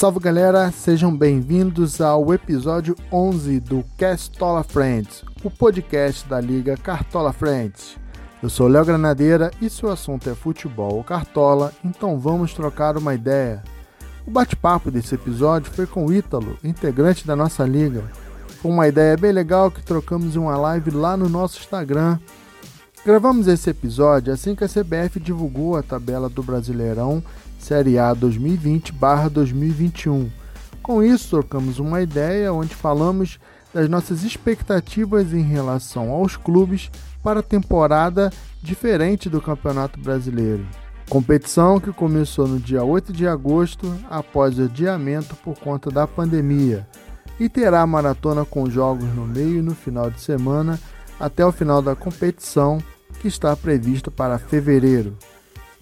Salve galera, sejam bem-vindos ao episódio 11 do Castola Friends, o podcast da Liga Cartola Friends. Eu sou Léo Granadeira e se o assunto é futebol ou cartola, então vamos trocar uma ideia. O bate-papo desse episódio foi com o Ítalo, integrante da nossa liga. Foi uma ideia bem legal que trocamos em uma live lá no nosso Instagram. Gravamos esse episódio assim que a CBF divulgou a tabela do Brasileirão Série A 2020/2021. Com isso, trocamos uma ideia onde falamos das nossas expectativas em relação aos clubes para a temporada diferente do Campeonato Brasileiro. Competição que começou no dia 8 de agosto após o adiamento por conta da pandemia e terá maratona com jogos no meio e no final de semana até o final da competição que está prevista para fevereiro.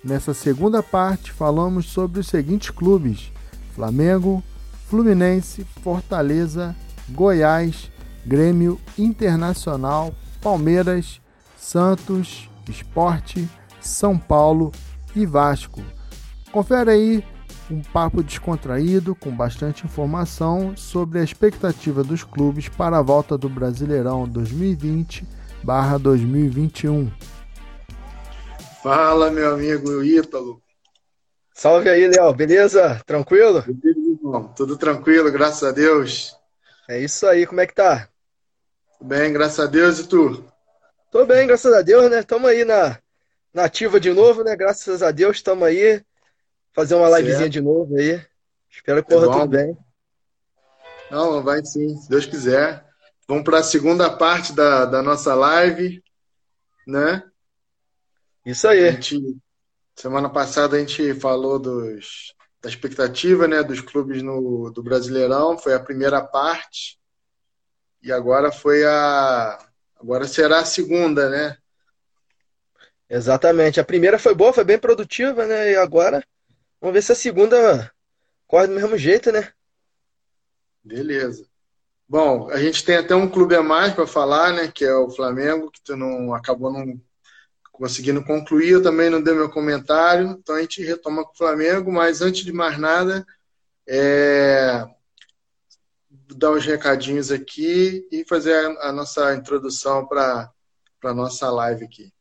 Nessa segunda parte, falamos sobre os seguintes clubes: Flamengo, Fluminense, Fortaleza, Goiás, Grêmio Internacional, Palmeiras, Santos, Esporte, São Paulo e Vasco. Confere aí um papo descontraído com bastante informação sobre a expectativa dos clubes para a volta do Brasileirão 2020/2021. Fala, meu amigo Ítalo. Salve aí, Léo. Beleza? Tranquilo? Beleza, Tudo tranquilo, graças a Deus. É isso aí. Como é que tá? Bem, graças a Deus. E tu? Tô bem, graças a Deus, né? Tamo aí na, na ativa de novo, né? Graças a Deus, tamo aí. Fazer uma livezinha certo. de novo aí. Espero que corra é tudo bem. Não, vai sim, se Deus quiser. Vamos para a segunda parte da, da nossa live, né? Isso aí. Gente, semana passada a gente falou dos, da expectativa né, dos clubes no, do Brasileirão, foi a primeira parte. E agora foi a. Agora será a segunda, né? Exatamente. A primeira foi boa, foi bem produtiva, né? E agora vamos ver se a segunda corre do mesmo jeito, né? Beleza. Bom, a gente tem até um clube a mais para falar, né? Que é o Flamengo, que tu não acabou não conseguindo concluir, eu também não dei meu comentário, então a gente retoma com o Flamengo, mas antes de mais nada, é, dar uns recadinhos aqui e fazer a, nossa introdução para a nossa live aqui.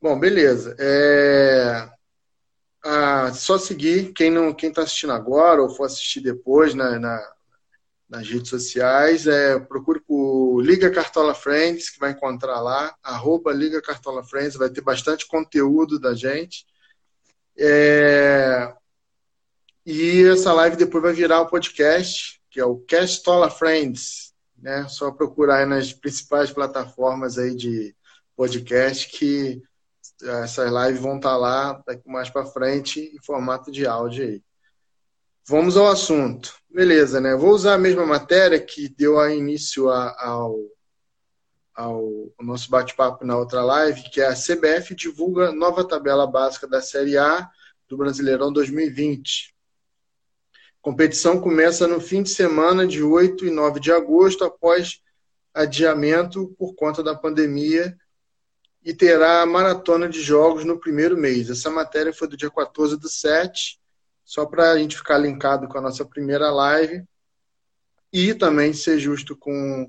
Bom, beleza. É, só seguir quem não quem está assistindo agora ou for assistir depois na, na nas redes sociais. É, procure por Liga Cartola Friends, que vai encontrar lá, arroba Liga Cartola Friends, vai ter bastante conteúdo da gente. É, e essa live depois vai virar o um podcast, que é o Castola Friends. Né? Só procurar aí nas principais plataformas aí de podcast que essas lives vão estar lá mais para frente em formato de áudio aí. Vamos ao assunto. Beleza, né? Vou usar a mesma matéria que deu a início ao, ao, nosso bate-papo na outra live, que é a CBF divulga nova tabela básica da Série A do Brasileirão 2020. competição começa no fim de semana de 8 e 9 de agosto, após adiamento por conta da pandemia, e terá a maratona de jogos no primeiro mês. Essa matéria foi do dia 14 do 7 só para a gente ficar linkado com a nossa primeira live e também ser justo com,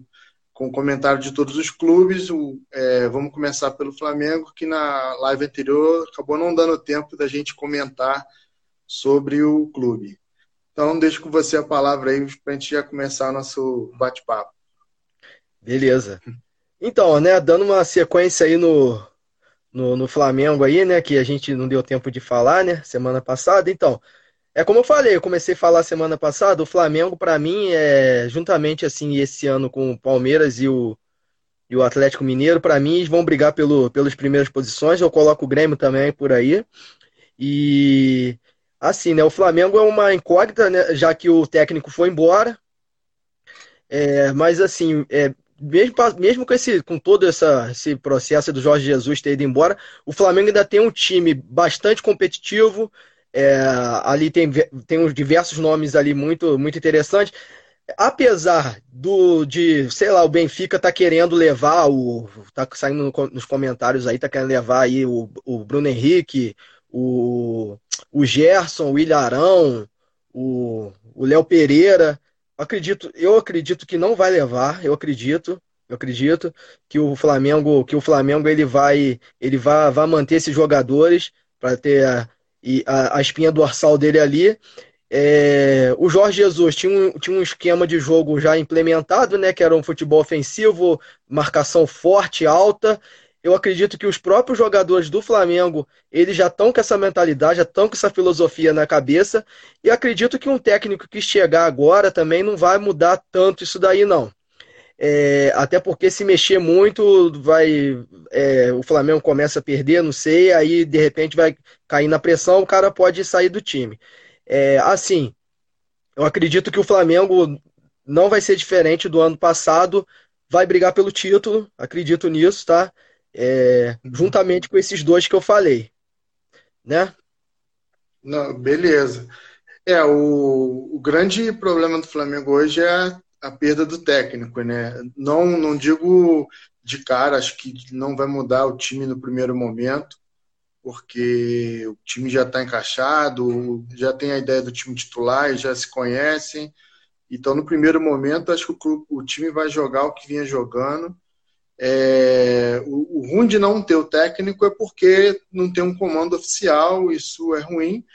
com o comentário de todos os clubes. O, é, vamos começar pelo Flamengo, que na live anterior acabou não dando tempo da gente comentar sobre o clube. Então, deixo com você a palavra aí para a gente já começar nosso bate-papo. Beleza. Então, né, dando uma sequência aí no, no, no, Flamengo aí, né, que a gente não deu tempo de falar, né, semana passada. Então, é como eu falei, eu comecei a falar semana passada, o Flamengo para mim é juntamente assim esse ano com o Palmeiras e o, e o Atlético Mineiro, para mim eles vão brigar pelo, pelas primeiras posições. Eu coloco o Grêmio também por aí. E assim, né, o Flamengo é uma incógnita, né, já que o técnico foi embora. É, mas assim, é, mesmo, mesmo com, esse, com todo essa, esse processo do Jorge Jesus ter ido embora, o Flamengo ainda tem um time bastante competitivo, é, ali tem, tem uns diversos nomes ali muito, muito interessantes. Apesar do de, sei lá, o Benfica tá querendo levar o. tá saindo nos comentários aí, tá querendo levar aí o, o Bruno Henrique, o, o Gerson, o Ilharão, o Léo Pereira. Acredito, eu acredito que não vai levar, eu acredito, eu acredito que o Flamengo, que o Flamengo ele vai, ele vai, vai manter esses jogadores para ter a, a, a espinha dorsal dele ali. É, o Jorge Jesus tinha um, tinha um esquema de jogo já implementado, né? Que era um futebol ofensivo, marcação forte, alta. Eu acredito que os próprios jogadores do Flamengo, eles já estão com essa mentalidade, já estão com essa filosofia na cabeça. E acredito que um técnico que chegar agora também não vai mudar tanto isso daí, não. É, até porque se mexer muito, vai é, o Flamengo começa a perder, não sei, aí de repente vai cair na pressão, o cara pode sair do time. É, assim, eu acredito que o Flamengo não vai ser diferente do ano passado, vai brigar pelo título, acredito nisso, tá? É, juntamente com esses dois que eu falei, né? Não, beleza. É, o, o grande problema do Flamengo hoje é a perda do técnico, né? Não, não digo de cara, acho que não vai mudar o time no primeiro momento, porque o time já está encaixado, já tem a ideia do time titular, já se conhecem. Então, no primeiro momento, acho que o, o time vai jogar o que vinha jogando. É, o, o ruim de não ter o técnico é porque não tem um comando oficial, isso é ruim.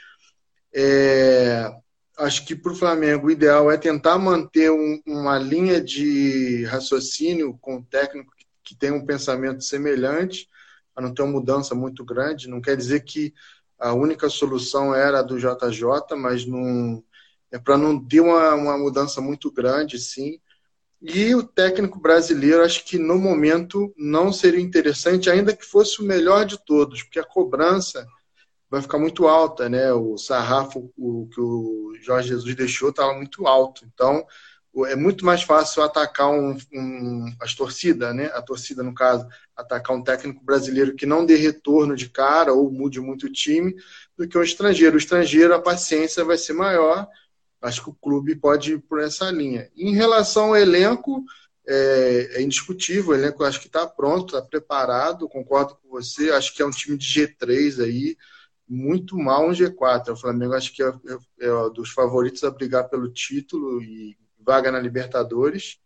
É, acho que para o Flamengo o ideal é tentar manter um, uma linha de raciocínio com o técnico que, que tem um pensamento semelhante, para não ter uma mudança muito grande. Não quer dizer que a única solução era a do JJ, mas não, é para não ter uma, uma mudança muito grande, sim. E o técnico brasileiro, acho que no momento não seria interessante, ainda que fosse o melhor de todos, porque a cobrança vai ficar muito alta, né? O sarrafo o, que o Jorge Jesus deixou estava muito alto. Então, é muito mais fácil atacar um, um, as torcidas, né? A torcida, no caso, atacar um técnico brasileiro que não dê retorno de cara ou mude muito o time, do que um estrangeiro. O estrangeiro, a paciência vai ser maior. Acho que o clube pode ir por essa linha. Em relação ao elenco, é, é indiscutível. O elenco acho que está pronto, está preparado. Concordo com você. Acho que é um time de G3 aí muito mal um G4. O Flamengo acho que é, é, é dos favoritos a brigar pelo título e vaga na Libertadores.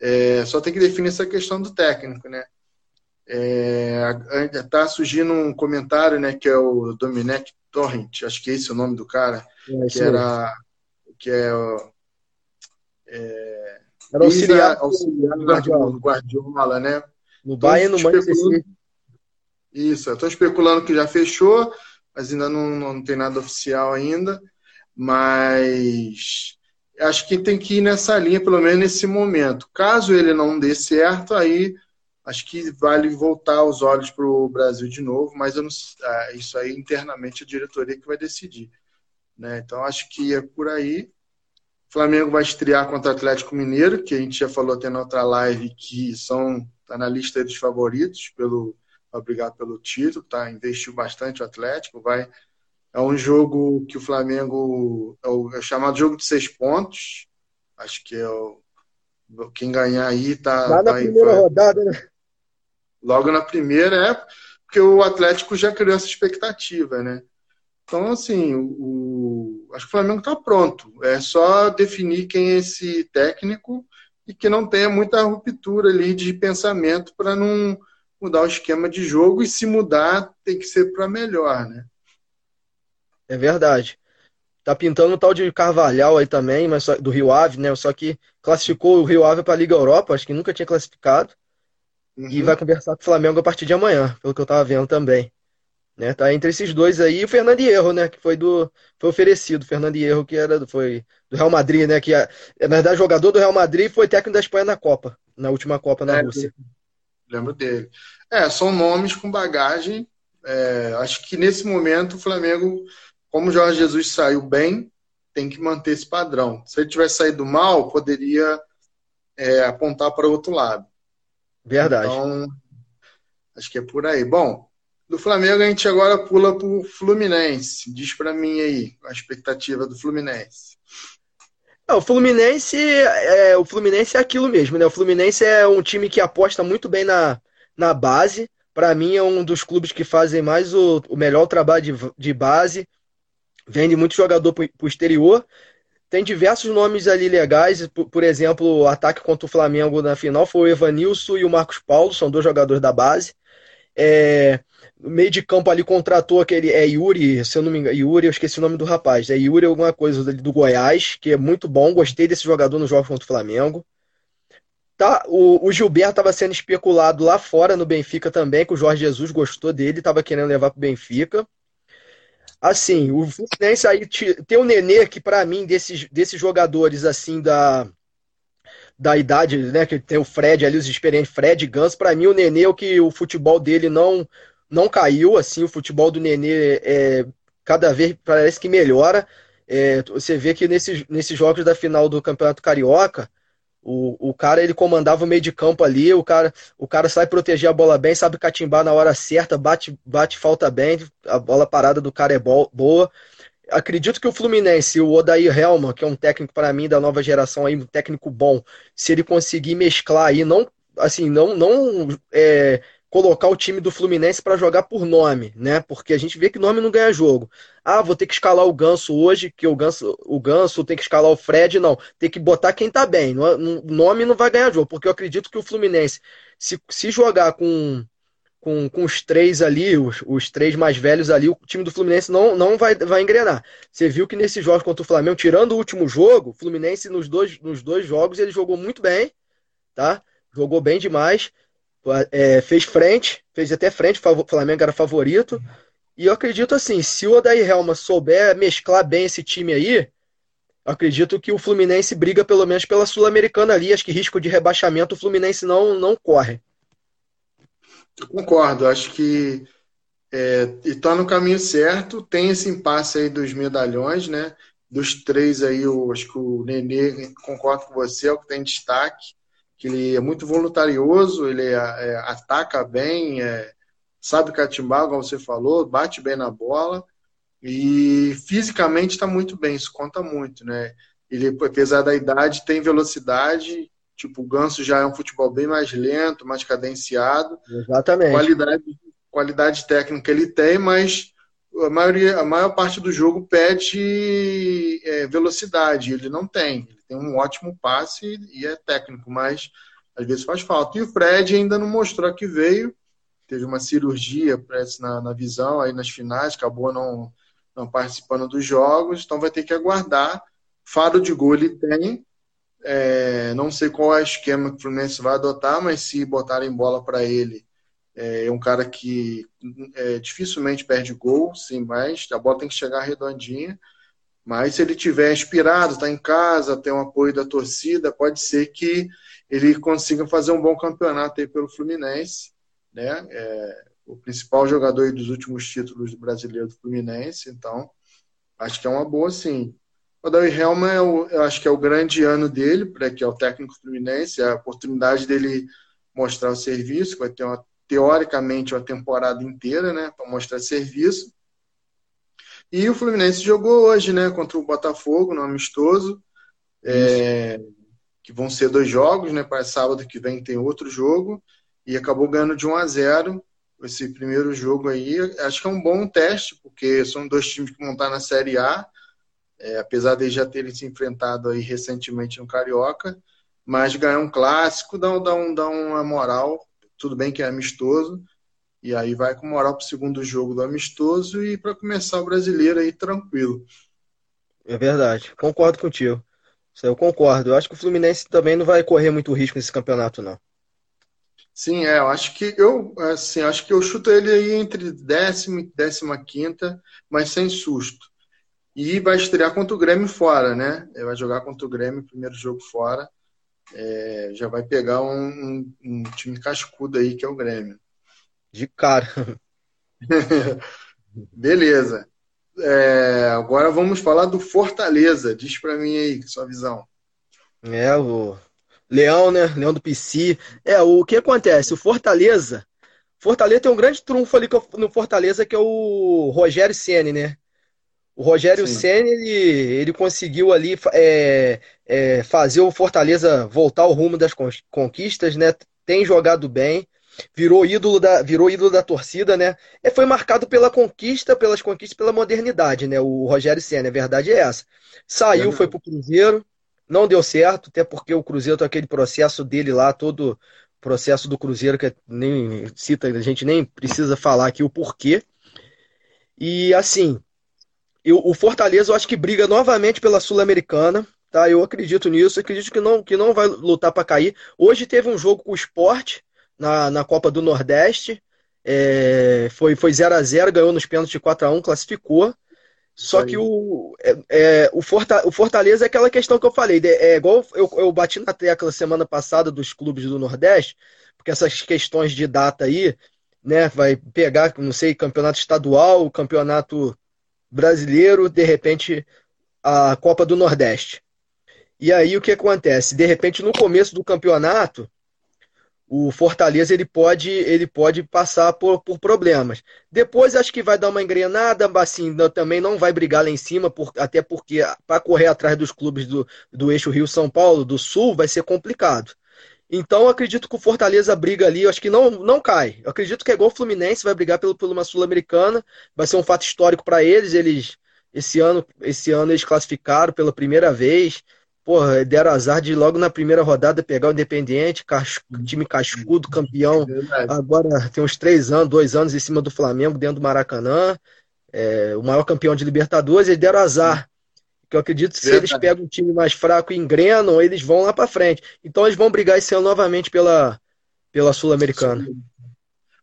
É, só tem que definir essa questão do técnico, né? Está é, surgindo um comentário, né, que é o Domenech Torrent, acho que é esse o nome do cara, é, que era que é, é era auxiliar, auxiliar do Guardiola, Guardiola, né? No Bayern, no Manchester Isso, eu estou especulando que já fechou, mas ainda não, não tem nada oficial ainda. Mas acho que tem que ir nessa linha, pelo menos nesse momento. Caso ele não dê certo, aí acho que vale voltar os olhos para o Brasil de novo, mas não, ah, isso aí internamente a diretoria que vai decidir. Né? Então acho que é por aí. O Flamengo vai estrear contra o Atlético Mineiro, que a gente já falou até na outra live que são tá na lista dos favoritos pelo vai brigar pelo título, tá? Investiu bastante o Atlético, vai. É um jogo que o Flamengo é o, é o chamado jogo de seis pontos. Acho que é o quem ganhar aí tá. Lá na tá primeira rodada, né? Logo na primeira, é porque o Atlético já criou essa expectativa, né? Então, assim, o, acho que o Flamengo está pronto. É só definir quem é esse técnico e que não tenha muita ruptura ali de pensamento para não mudar o esquema de jogo e se mudar tem que ser para melhor, né? É verdade. Tá pintando o tal de Carvalhal aí também, mas só, do Rio Ave, né? Só que classificou o Rio Ave para a Liga Europa, acho que nunca tinha classificado. Uhum. E vai conversar com o Flamengo a partir de amanhã, pelo que eu tava vendo também. Né? Tá entre esses dois aí, o Fernando Hierro, né? Que foi do foi oferecido, o Fernando Hierro, que era foi do Real Madrid, né? Que é, na verdade jogador do Real Madrid foi técnico da Espanha na Copa, na última Copa na é, Rússia. Lembro dele. É, são nomes com bagagem. É, acho que nesse momento o Flamengo, como o Jorge Jesus saiu bem, tem que manter esse padrão. Se ele tivesse saído mal, poderia é, apontar para o outro lado. Verdade. Então, acho que é por aí. Bom, do Flamengo a gente agora pula para o Fluminense. Diz para mim aí a expectativa do Fluminense. É, o Fluminense é, o Fluminense é aquilo mesmo, né? O Fluminense é um time que aposta muito bem na, na base. Para mim, é um dos clubes que fazem mais o, o melhor trabalho de, de base. vende muito jogador para o exterior. Tem diversos nomes ali legais, por, por, exemplo, o ataque contra o Flamengo na final foi o Evanilson e o Marcos Paulo, são dois jogadores da base. É, no meio de campo ali contratou aquele é Yuri, se eu não me engano, Yuri, eu esqueci o nome do rapaz. É Yuri alguma coisa do Goiás, que é muito bom, gostei desse jogador no jogo contra o Flamengo. Tá, o, o Gilberto estava sendo especulado lá fora no Benfica também, que o Jorge Jesus gostou dele, estava querendo levar para o Benfica. Assim, o Fluminense aí tem o Nenê, que para mim, desses, desses jogadores assim da, da idade, né? Que tem o Fred ali, os experientes, Fred Ganso, para mim o Nenê, o que o futebol dele não não caiu, assim, o futebol do Nenê é, cada vez parece que melhora. É, você vê que nesses, nesses jogos da final do Campeonato Carioca, o, o cara ele comandava o meio de campo ali, o cara, o cara sabe proteger a bola bem, sabe catimbar na hora certa, bate, bate falta bem, a bola parada do cara é boa. Acredito que o Fluminense, o Odair Helma, que é um técnico para mim da nova geração aí, um técnico bom, se ele conseguir mesclar aí, não assim, não não é, colocar o time do Fluminense para jogar por nome, né? Porque a gente vê que nome não ganha jogo. Ah, vou ter que escalar o Ganso hoje, que o Ganso, o Ganso tem que escalar o Fred, não. Tem que botar quem tá bem. Nome não vai ganhar jogo, porque eu acredito que o Fluminense, se, se jogar com, com, com os três ali, os, os três mais velhos ali, o time do Fluminense não, não vai, vai engrenar. Você viu que nesse jogo contra o Flamengo, tirando o último jogo, o Fluminense nos dois, nos dois jogos ele jogou muito bem, tá? Jogou bem demais é, fez frente, fez até frente, o Flamengo era favorito. E eu acredito assim, se o Odair Helma souber mesclar bem esse time aí, acredito que o Fluminense briga pelo menos pela Sul-Americana ali. Acho que risco de rebaixamento o Fluminense não, não corre. Eu concordo, acho que é, está no caminho certo. Tem esse impasse aí dos medalhões, né? Dos três aí, eu acho que o Nenê, concordo com você, é o que tem destaque que ele é muito voluntarioso, ele é, é, ataca bem, é, sabe catimbar, como você falou, bate bem na bola e fisicamente está muito bem, isso conta muito, né? Ele, apesar da idade, tem velocidade, tipo, o Ganso já é um futebol bem mais lento, mais cadenciado. Exatamente. Qualidade, qualidade técnica ele tem, mas a, maioria, a maior parte do jogo pede é, velocidade, ele não tem. Ele tem um ótimo passe e é técnico, mas às vezes faz falta. E o Fred ainda não mostrou que veio, teve uma cirurgia na, na visão aí nas finais, acabou não, não participando dos jogos, então vai ter que aguardar. Faro de gol ele tem, é, não sei qual é o esquema que o Fluminense vai adotar, mas se botarem bola para ele, é, é um cara que é, dificilmente perde gol, sim, mas a bola tem que chegar redondinha. Mas se ele tiver inspirado, está em casa, tem o apoio da torcida, pode ser que ele consiga fazer um bom campeonato aí pelo Fluminense, né? É, o principal jogador dos últimos títulos do brasileiro do Fluminense, então acho que é uma boa sim. O Davi Helma, é o, eu acho que é o grande ano dele, para que é o técnico fluminense, é a oportunidade dele mostrar o serviço, vai ter uma, teoricamente uma temporada inteira, né, para mostrar serviço. E o Fluminense jogou hoje, né, contra o Botafogo, no amistoso. É, que vão ser dois jogos, né? Para sábado que vem tem outro jogo. E acabou ganhando de 1 a 0 esse primeiro jogo aí. Acho que é um bom teste, porque são dois times que vão estar na Série A. É, apesar de já terem se enfrentado aí recentemente no Carioca. Mas ganhar um clássico dá, dá, um, dá uma moral. Tudo bem que é amistoso, e aí vai com moral para o segundo jogo do amistoso e para começar o brasileiro aí tranquilo. É verdade, concordo contigo. Isso eu concordo. Eu acho que o Fluminense também não vai correr muito risco nesse campeonato, não. Sim, é, eu acho que eu assim, acho que eu chuto ele aí entre décima e décima quinta, mas sem susto. E vai estrear contra o Grêmio fora, né? Ele vai jogar contra o Grêmio, primeiro jogo fora. É, já vai pegar um, um, um time cascudo aí, que é o Grêmio. De cara. Beleza. É, agora vamos falar do Fortaleza. Diz para mim aí, sua visão. É, o Leão, né? Leão do PC. É, o que acontece? O Fortaleza. Fortaleza tem um grande trunfo ali no Fortaleza, que é o Rogério Ceni, né? O Rogério Ceni ele, ele conseguiu ali é, é, fazer o Fortaleza voltar ao rumo das conquistas, né? Tem jogado bem. Virou ídolo da, virou ídolo da torcida, né? E foi marcado pela conquista, pelas conquistas, pela modernidade, né? O Rogério Senna, a verdade é essa. Saiu, uhum. foi pro Cruzeiro, não deu certo, até porque o Cruzeiro tem aquele processo dele lá, todo processo do Cruzeiro que nem cita, a gente nem precisa falar aqui o porquê. E assim, eu, o Fortaleza eu acho que briga novamente pela Sul-Americana, tá? Eu acredito nisso, acredito que não, que não vai lutar para cair. Hoje teve um jogo com o Sport na, na Copa do Nordeste, é, foi, foi 0 a 0 ganhou nos pênaltis de 4 a 1 classificou. Só que o, é, é, o, Forta, o Fortaleza é aquela questão que eu falei. É igual eu, eu bati na tecla semana passada dos clubes do Nordeste, porque essas questões de data aí, né, vai pegar, não sei, campeonato estadual, campeonato brasileiro, de repente a Copa do Nordeste. E aí o que acontece? De repente, no começo do campeonato, o Fortaleza ele pode ele pode passar por, por problemas. Depois acho que vai dar uma engrenada, assim, também não vai brigar lá em cima, por, até porque para correr atrás dos clubes do, do eixo Rio-São Paulo, do Sul, vai ser complicado. Então acredito que o Fortaleza briga ali, acho que não, não cai. Eu acredito que é igual o Fluminense, vai brigar pelo, por uma Sul-Americana, vai ser um fato histórico para eles. Eles esse ano, esse ano eles classificaram pela primeira vez porra, deram azar de logo na primeira rodada pegar o Independiente, time cascudo, campeão. Agora tem uns três anos, dois anos em cima do Flamengo, dentro do Maracanã. É, o maior campeão de Libertadores, eles deram azar. Que eu acredito que se eles pegam um time mais fraco e engrenam, eles vão lá para frente. Então eles vão brigar esse ano novamente pela, pela Sul-Americana.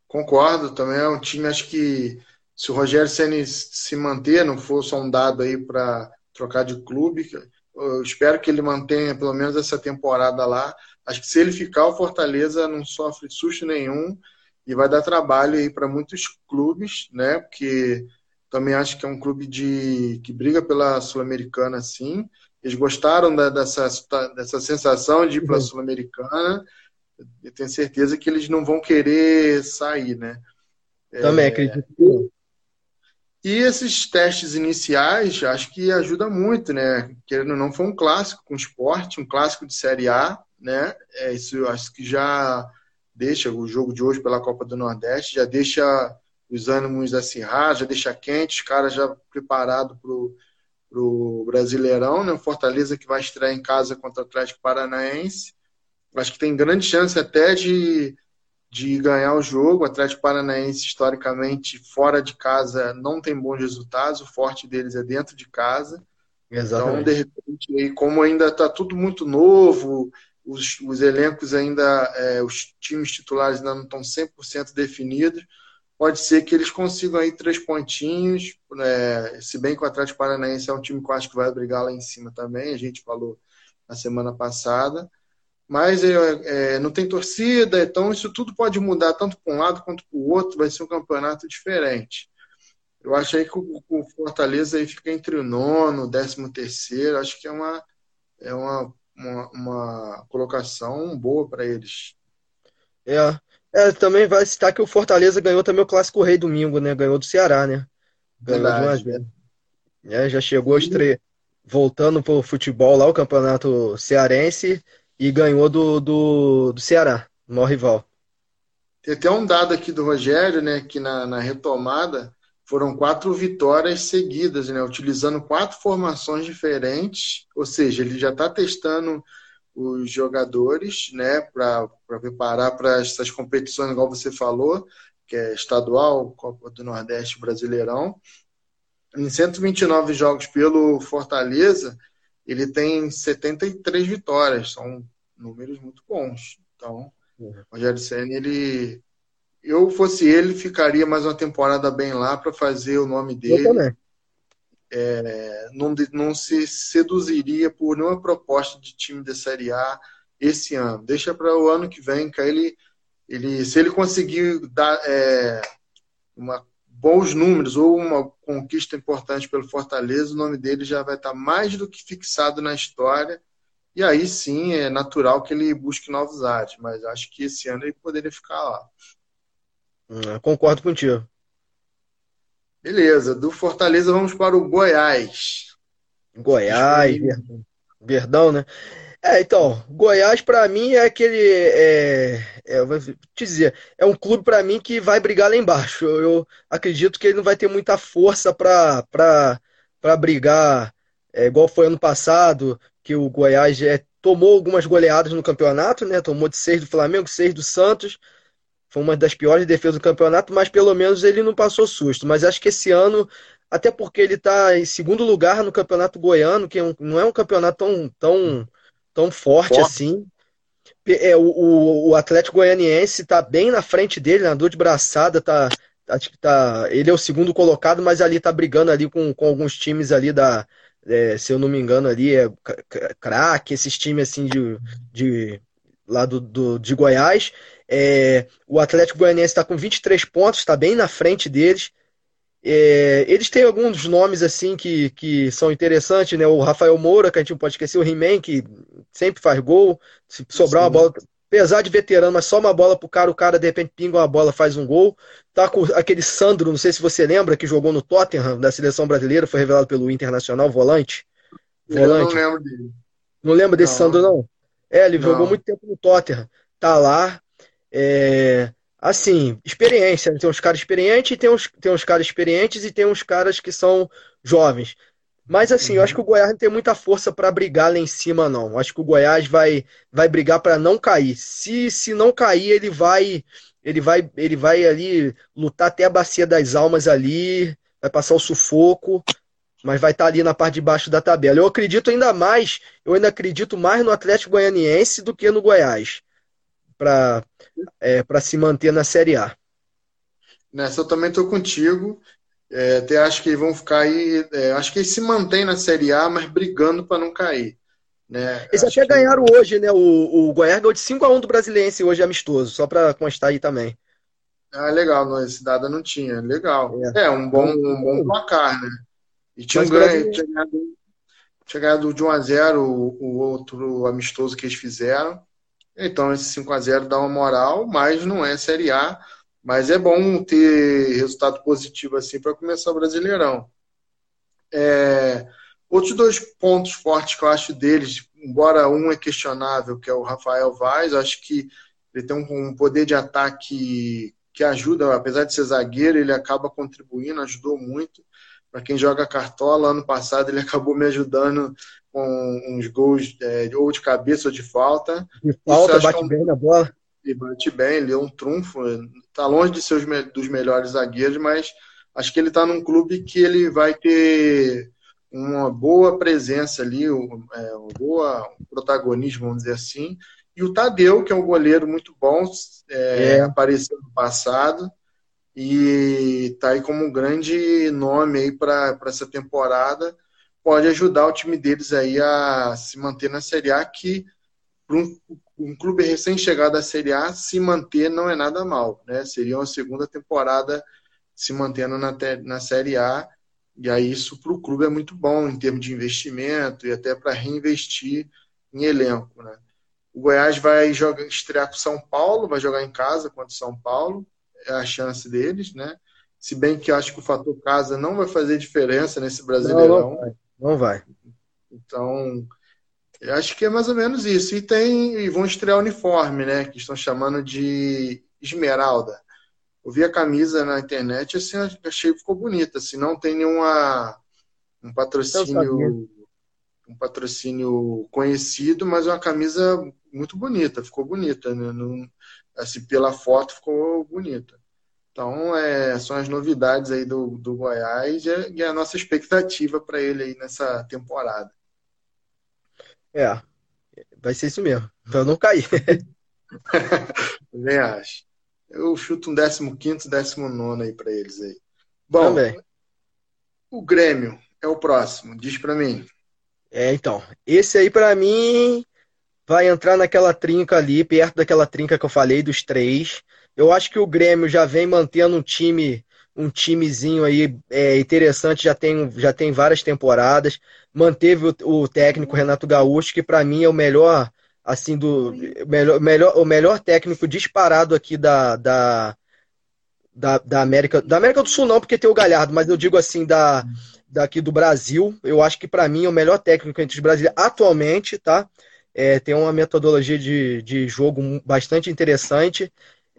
Concordo, também é um time, acho que se o Rogério Senna se manter, não for só um dado aí para trocar de clube, eu espero que ele mantenha pelo menos essa temporada lá. Acho que se ele ficar, o Fortaleza não sofre susto nenhum e vai dar trabalho aí para muitos clubes, né? Porque também acho que é um clube de que briga pela Sul-Americana, sim. Eles gostaram da, dessa, dessa sensação de ir para a uhum. Sul-Americana. Eu tenho certeza que eles não vão querer sair, né? Também é, acredito. E esses testes iniciais, acho que ajuda muito, né? Querendo ou não, foi um clássico com esporte, um clássico de Série A, né? É, isso acho que já deixa o jogo de hoje pela Copa do Nordeste, já deixa os ânimos acirrados, já deixa quente, os caras já preparados para o Brasileirão, né? Fortaleza que vai estrear em casa contra o Atlético Paranaense. Acho que tem grande chance até de de ganhar o jogo. O Atlético Paranaense, historicamente, fora de casa, não tem bons resultados. O forte deles é dentro de casa. Exatamente. Então, de repente, aí, como ainda está tudo muito novo, os, os elencos ainda, é, os times titulares ainda não estão 100% definidos, pode ser que eles consigam aí três pontinhos. É, se bem que o Atlético Paranaense é um time que eu acho que vai brigar lá em cima também, a gente falou na semana passada mas é, é, não tem torcida, então isso tudo pode mudar tanto para um lado quanto para o outro, vai ser um campeonato diferente. Eu acho aí que o, o Fortaleza aí fica entre o nono, o décimo terceiro, acho que é uma, é uma, uma, uma colocação boa para eles. É, é, também vai citar que o Fortaleza ganhou também o Clássico Rei domingo, né? Ganhou do Ceará, né? Ganhou Verdade, de É, já chegou a estreia, voltando para o futebol lá, o campeonato cearense, e ganhou do, do, do Ceará, o maior rival. Tem até um dado aqui do Rogério, né, que na, na retomada foram quatro vitórias seguidas, né, utilizando quatro formações diferentes, ou seja, ele já está testando os jogadores, né, para preparar para essas competições, igual você falou, que é estadual, Copa do Nordeste, Brasileirão. Em 129 jogos pelo Fortaleza, ele tem 73 vitórias, são números muito bons. Então, o Rogério Senna, ele. Eu fosse ele, ficaria mais uma temporada bem lá para fazer o nome dele. Eu também. É, não, não se seduziria por nenhuma proposta de time da Série A esse ano. Deixa para o ano que vem, que ele, ele, se ele conseguir dar é, uma bons números ou uma conquista importante pelo Fortaleza, o nome dele já vai estar mais do que fixado na história. E aí sim é natural que ele busque novos ares, mas acho que esse ano ele poderia ficar lá. Hum, concordo contigo. Beleza, do Fortaleza vamos para o Goiás. Goiás, Verdão, Verdão né? É, então, Goiás para mim é aquele. É, é, vou te dizer, é um clube para mim que vai brigar lá embaixo. Eu, eu, acredito que ele não vai ter muita força para brigar, é, igual foi ano passado, que o Goiás é, tomou algumas goleadas no campeonato, né? Tomou de seis do Flamengo, seis do Santos. Foi uma das piores defesas do campeonato, mas pelo menos ele não passou susto. Mas acho que esse ano até porque ele está em segundo lugar no campeonato goiano, que é não é um campeonato tão, tão, tão forte, forte. assim. É, o, o, Atlético Goianiense está bem na frente dele, na dor de braçada, tá, acho que tá, ele é o segundo colocado, mas ali está brigando ali com, com alguns times ali da, é, se eu não me engano ali, é craque, esses times assim de, de lá do, do, de Goiás. É, o Atlético Goianiense está com 23 pontos, está bem na frente deles. É, eles têm alguns nomes assim que, que são interessantes, né? O Rafael Moura, que a gente não pode esquecer, o He-Man, que sempre faz gol. Se sobrar Sim. uma bola, apesar de veterano, mas só uma bola pro cara, o cara de repente pinga uma bola, faz um gol. Tá com aquele Sandro, não sei se você lembra, que jogou no Tottenham, da seleção brasileira, foi revelado pelo Internacional, volante. volante. Eu não lembro dele. Não lembra desse não. Sandro, não? É, ele não. jogou muito tempo no Tottenham. Tá lá. É assim, experiência. Tem uns caras experientes, tem uns, tem uns caras experientes e tem uns caras que são jovens. Mas assim, eu acho que o Goiás não tem muita força para brigar lá em cima, não. Eu acho que o Goiás vai, vai brigar para não cair. Se, se não cair, ele vai ele vai ele vai ali lutar até a bacia das almas ali, vai passar o sufoco, mas vai estar ali na parte de baixo da tabela. Eu acredito ainda mais, eu ainda acredito mais no Atlético Goianiense do que no Goiás para é, se manter na Série A. Nessa eu também estou contigo. É, até acho que vão ficar aí. É, acho que eles se mantêm na Série A, mas brigando para não cair. Né? Eles acho até que... ganharam hoje, né? O, o Goiás ganhou de 5x1 do Brasiliense hoje amistoso, sá para constar aí também. Ah, legal, não, esse dado não tinha. Legal. É, é um, bom, um bom placar, né? E tinha, um ganho, tinha, ganhado, tinha ganhado de 1x0 o, o outro amistoso que eles fizeram. Então esse 5 a 0 dá uma moral, mas não é Série A. Mas é bom ter resultado positivo assim para começar o Brasileirão. É, outros dois pontos fortes que eu acho deles, embora um é questionável, que é o Rafael Vaz, acho que ele tem um, poder de ataque que ajuda, apesar de ser zagueiro, ele acaba contribuindo, ajudou muito. Para quem joga cartola, ano passado ele acabou me ajudando com uns gols é, ou de cabeça ou de falta. De falta, bate é um... bem na bola. E bate bem, ele é um trunfo. Está longe de ser dos melhores zagueiros, mas acho que ele está num clube que ele vai ter uma boa presença ali, um, é, um boa protagonismo, vamos dizer assim. E o Tadeu, que é um goleiro muito bom, é, é. apareceu no passado e está aí como um grande nome aí para essa temporada pode ajudar o time deles aí a se manter na Série A, que para um, um, clube recém-chegado à Série A, se manter não é nada mal, né? Seria uma segunda temporada se mantendo na, na Série A, e aí isso para o clube é muito bom em termos de investimento e até para reinvestir em elenco, né? O Goiás vai jogar, estrear com São Paulo, vai jogar em casa contra o São Paulo, é a chance deles, né? Se bem que acho que o fator casa não vai fazer diferença nesse Brasileirão. Não, não não vai. Então, eu acho que é mais ou menos isso. E tem e vão estrear o uniforme, né? Que estão chamando de esmeralda. Eu vi a camisa na internet assim, achei que ficou bonita. Assim, não tem nenhuma um patrocínio um patrocínio conhecido, mas é uma camisa muito bonita, ficou bonita, né? Não, assim, pela foto ficou bonita. Então, é, são as novidades aí do, do Goiás e, e a nossa expectativa para ele aí nessa temporada. É, vai ser isso mesmo, para não cair. Também acho. Eu chuto um 15, 19 aí para eles aí. Bom, Também. o Grêmio é o próximo, diz para mim. É, então, esse aí para mim vai entrar naquela trinca ali, perto daquela trinca que eu falei dos três. Eu acho que o Grêmio já vem mantendo um time, um timezinho aí é, interessante, já tem, já tem várias temporadas. Manteve o, o técnico Renato Gaúcho, que para mim é o melhor, assim, do melhor, melhor, o melhor técnico disparado aqui da, da, da, da, América, da América do Sul não, porque tem o Galhardo, mas eu digo assim da daqui do Brasil. Eu acho que para mim é o melhor técnico entre os brasileiros atualmente, tá? é, tem uma metodologia de, de jogo bastante interessante.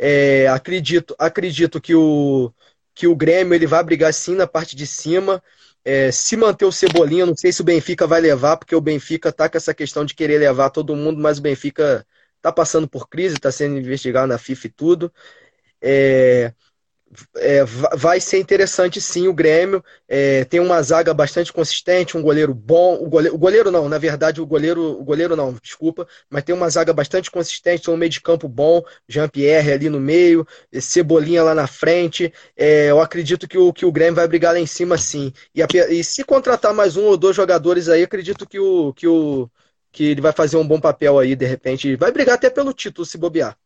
É, acredito, acredito que o, que o Grêmio ele vai brigar sim na parte de cima. É, se manter o Cebolinha, não sei se o Benfica vai levar, porque o Benfica tá com essa questão de querer levar todo mundo, mas o Benfica tá passando por crise, está sendo investigado na FIFA e tudo. É, é, vai ser interessante sim o Grêmio. É, tem uma zaga bastante consistente, um goleiro bom. O goleiro, o goleiro, não, na verdade, o goleiro, o goleiro não, desculpa, mas tem uma zaga bastante consistente, um meio de campo bom, Jean-Pierre ali no meio, Cebolinha lá na frente. É, eu acredito que o, que o Grêmio vai brigar lá em cima sim. E, a, e se contratar mais um ou dois jogadores aí, acredito que o, que o que ele vai fazer um bom papel aí, de repente. Vai brigar até pelo título, se bobear.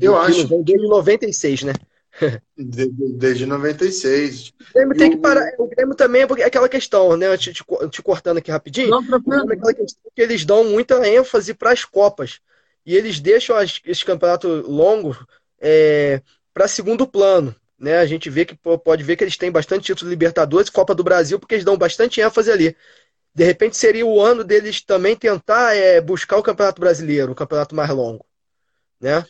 Eu acho. Desde 96, né? Desde, desde 96. O Grêmio tem que parar. O Grêmio também é aquela questão, né? Te, te, te cortando aqui rapidinho. Não, é aquela questão que eles dão muita ênfase para as Copas. E eles deixam as, esse campeonato longo é, para segundo plano. Né? A gente vê que pode ver que eles têm bastante título de Libertadores e Copa do Brasil, porque eles dão bastante ênfase ali. De repente seria o ano deles também tentar é, buscar o Campeonato Brasileiro, o campeonato mais longo. Né?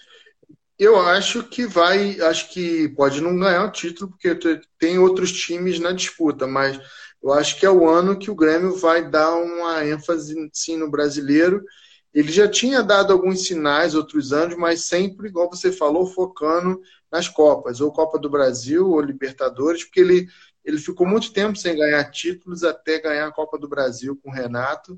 Eu acho que vai, acho que pode não ganhar o título, porque tem outros times na disputa, mas eu acho que é o ano que o Grêmio vai dar uma ênfase sim no brasileiro. Ele já tinha dado alguns sinais outros anos, mas sempre, igual você falou, focando nas Copas, ou Copa do Brasil, ou Libertadores, porque ele, ele ficou muito tempo sem ganhar títulos até ganhar a Copa do Brasil com o Renato.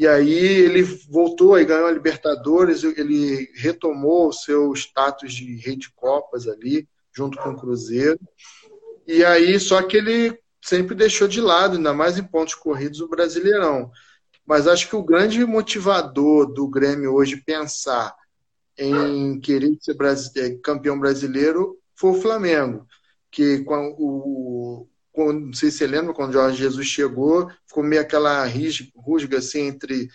E aí ele voltou e ganhou a Libertadores, ele retomou o seu status de rei de Copas ali, junto com o Cruzeiro. E aí, só que ele sempre deixou de lado, ainda mais em pontos corridos, o Brasileirão. Mas acho que o grande motivador do Grêmio hoje pensar em querer ser campeão brasileiro foi o Flamengo, que com o, quando, não sei se você lembra, quando Jorge Jesus chegou, ficou meio aquela rusga assim entre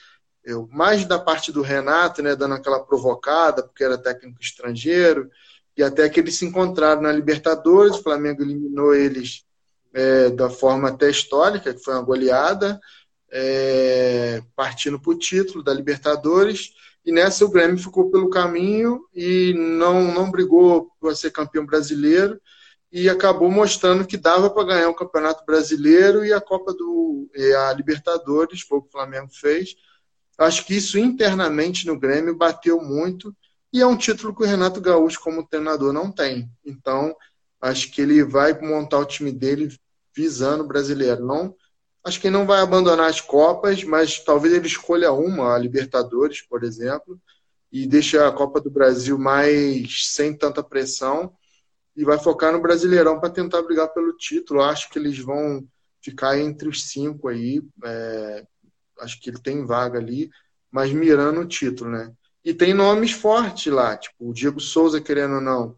eu, mais da parte do Renato, né, dando aquela provocada, porque era técnico estrangeiro, e até que eles se encontraram na Libertadores, o Flamengo eliminou eles é, da forma até histórica, que foi uma goleada, é, partindo para o título da Libertadores, e nessa o Grêmio ficou pelo caminho e não, não brigou para ser campeão brasileiro, e acabou mostrando que dava para ganhar o Campeonato Brasileiro e a Copa do e a Libertadores, foi o que o Flamengo fez. Acho que isso internamente no Grêmio bateu muito e é um título que o Renato Gaúcho como treinador não tem. Então, acho que ele vai montar o time dele visando o brasileiro. Não, acho que ele não vai abandonar as copas, mas talvez ele escolha uma, a Libertadores, por exemplo, e deixe a Copa do Brasil mais sem tanta pressão e vai focar no Brasileirão para tentar brigar pelo título. Acho que eles vão ficar entre os cinco aí. É, acho que ele tem vaga ali, mas mirando o título, né? E tem nomes fortes lá, tipo o Diego Souza, querendo ou não,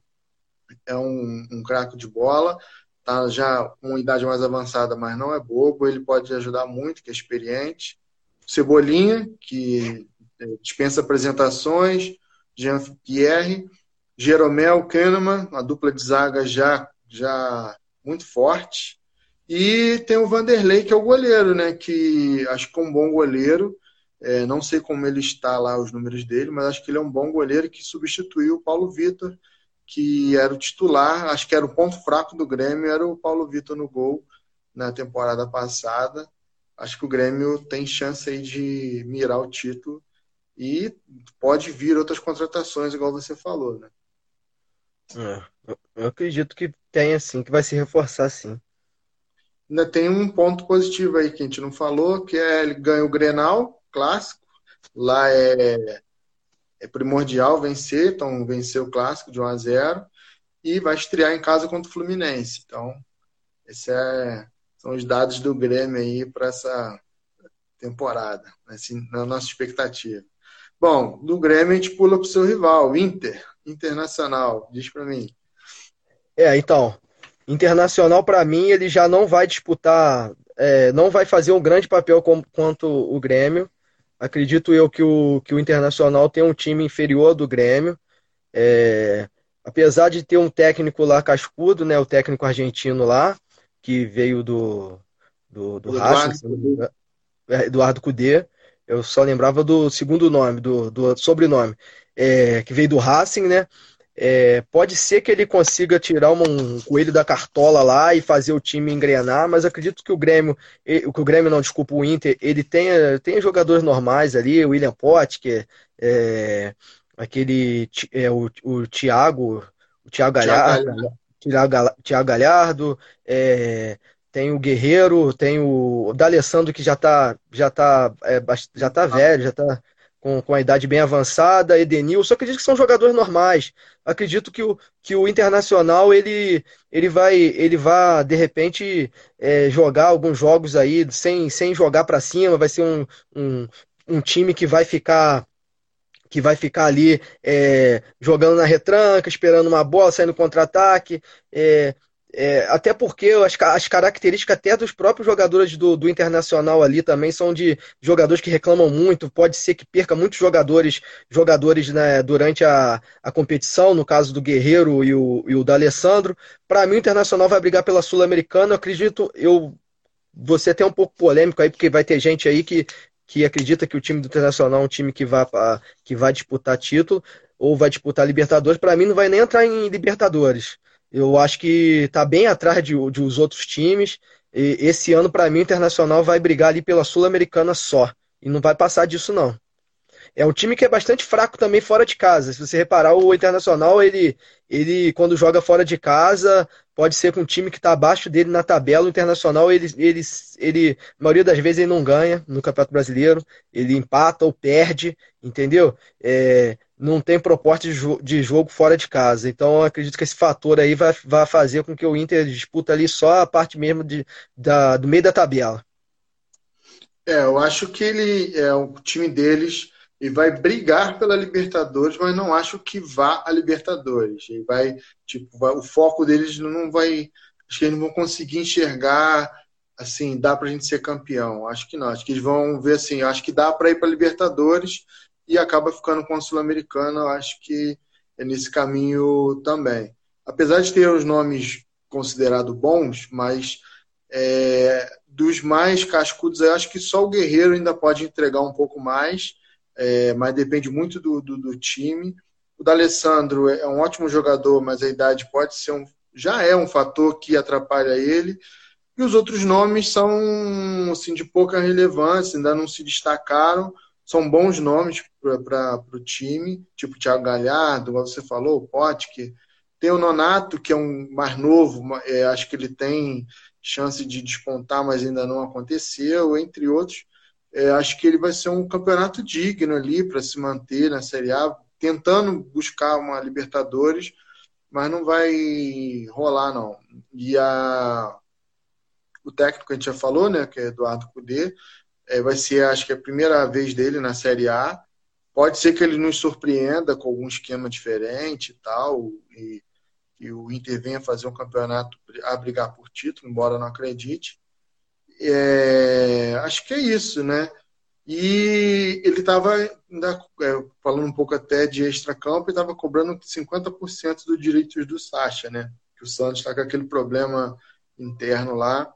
é um, um craque de bola, tá já com idade mais avançada, mas não é bobo, ele pode ajudar muito, que é experiente. Cebolinha, que é, dispensa apresentações, Jean Pierre, Jeromel, Kahneman, uma dupla de zaga já, já muito forte. E tem o Vanderlei, que é o goleiro, né? Que acho que é um bom goleiro. É, não sei como ele está lá, os números dele, mas acho que ele é um bom goleiro que substituiu o Paulo Vitor, que era o titular. Acho que era o ponto fraco do Grêmio, era o Paulo Vitor no gol na temporada passada. Acho que o Grêmio tem chance aí de mirar o título e pode vir outras contratações, igual você falou, né? É, eu acredito que tem assim, que vai se reforçar sim. Ainda tem um ponto positivo aí que a gente não falou, que é ele ganha o Grenal, clássico. Lá é, é primordial vencer, então venceu o clássico de 1 a 0 e vai estrear em casa contra o Fluminense. Então, esses é, são os dados do Grêmio aí para essa temporada, assim, na nossa expectativa. Bom, do Grêmio a gente pula para o seu rival, Inter. Internacional, diz para mim. É, então, Internacional para mim ele já não vai disputar, é, não vai fazer um grande papel como, quanto o Grêmio. Acredito eu que o, que o Internacional tem um time inferior do Grêmio. É, apesar de ter um técnico lá cascudo, né, o técnico argentino lá, que veio do, do, do Eduardo, Racing, Eduardo Cudê, Eu só lembrava do segundo nome, do, do sobrenome, é, que veio do Racing, né? É, pode ser que ele consiga tirar um coelho da cartola lá e fazer o time engrenar, mas acredito que o Grêmio, que o Grêmio não, desculpa, o Inter, ele tem, tem jogadores normais ali, o William Pott, que é, aquele é, o, o Thiago, o Thiago Galhardo, Thiago, Thiago Galhardo, é, tem o Guerreiro, tem o D'Alessandro que já tá, já tá, é, já tá velho, já tá com, com a idade bem avançada, Edenil, só acredito que são jogadores normais. Acredito que o, que o Internacional ele, ele vai ele vai de repente é, jogar alguns jogos aí sem, sem jogar para cima, vai ser um, um, um time que vai ficar que vai ficar ali é, jogando na retranca, esperando uma bola, saindo contra-ataque. É, é, até porque as, as, características até dos próprios jogadores do, do, Internacional ali também são de jogadores que reclamam muito. Pode ser que perca muitos jogadores jogadores né, durante a, a competição, no caso do Guerreiro e o, e o D'Alessandro. Para mim, o Internacional vai brigar pela Sul-Americana. Acredito, eu você até um pouco polêmico aí, porque vai ter gente aí que, que acredita que o time do Internacional é um time que vai, que vai disputar título ou vai disputar Libertadores. Para mim, não vai nem entrar em Libertadores. Eu acho que está bem atrás de, de os outros times. E esse ano, para mim, o Internacional vai brigar ali pela Sul-Americana só. E não vai passar disso, não. É um time que é bastante fraco também fora de casa. Se você reparar, o Internacional, ele, ele quando joga fora de casa, pode ser com um time que está abaixo dele na tabela. O Internacional, ele, ele, ele, a maioria das vezes, ele não ganha no Campeonato Brasileiro. Ele empata ou perde, entendeu? É, não tem proposta de jogo fora de casa. Então, acredito que esse fator aí vai, vai fazer com que o Inter disputa ali só a parte mesmo de, da, do meio da tabela. É, eu acho que ele é o time deles e vai brigar pela Libertadores, mas não acho que vá a Libertadores. Ele vai, tipo, vai, o foco deles não vai, acho que eles não vão conseguir enxergar assim, dá pra gente ser campeão. Acho que não, acho que eles vão ver assim, acho que dá para ir para Libertadores e acaba ficando com a Sul-Americana. Eu acho que é nesse caminho também. Apesar de ter os nomes considerados bons, mas é, dos mais cascudos, eu acho que só o Guerreiro ainda pode entregar um pouco mais, é, mas depende muito do, do, do time. O D'Alessandro é um ótimo jogador, mas a idade pode ser um, já é um fator que atrapalha ele. E os outros nomes são assim, de pouca relevância, ainda não se destacaram, são bons nomes para o time, tipo o Thiago Galhardo, como você falou, o Potker. Tem o Nonato, que é um mais novo, é, acho que ele tem chance de despontar, mas ainda não aconteceu, entre outros. É, acho que ele vai ser um campeonato digno ali para se manter na Série A, tentando buscar uma Libertadores, mas não vai rolar, não. E a, o técnico que a gente já falou, né, que é Eduardo Cudê, é, vai ser, acho que, a primeira vez dele na Série A. Pode ser que ele nos surpreenda com algum esquema diferente e tal, e, e o Inter venha fazer um campeonato a brigar por título, embora não acredite. É, acho que é isso, né? E ele estava, é, falando um pouco até de extra-campo, ele estava cobrando 50% dos direitos do Sacha, né? Que o Santos está com aquele problema interno lá.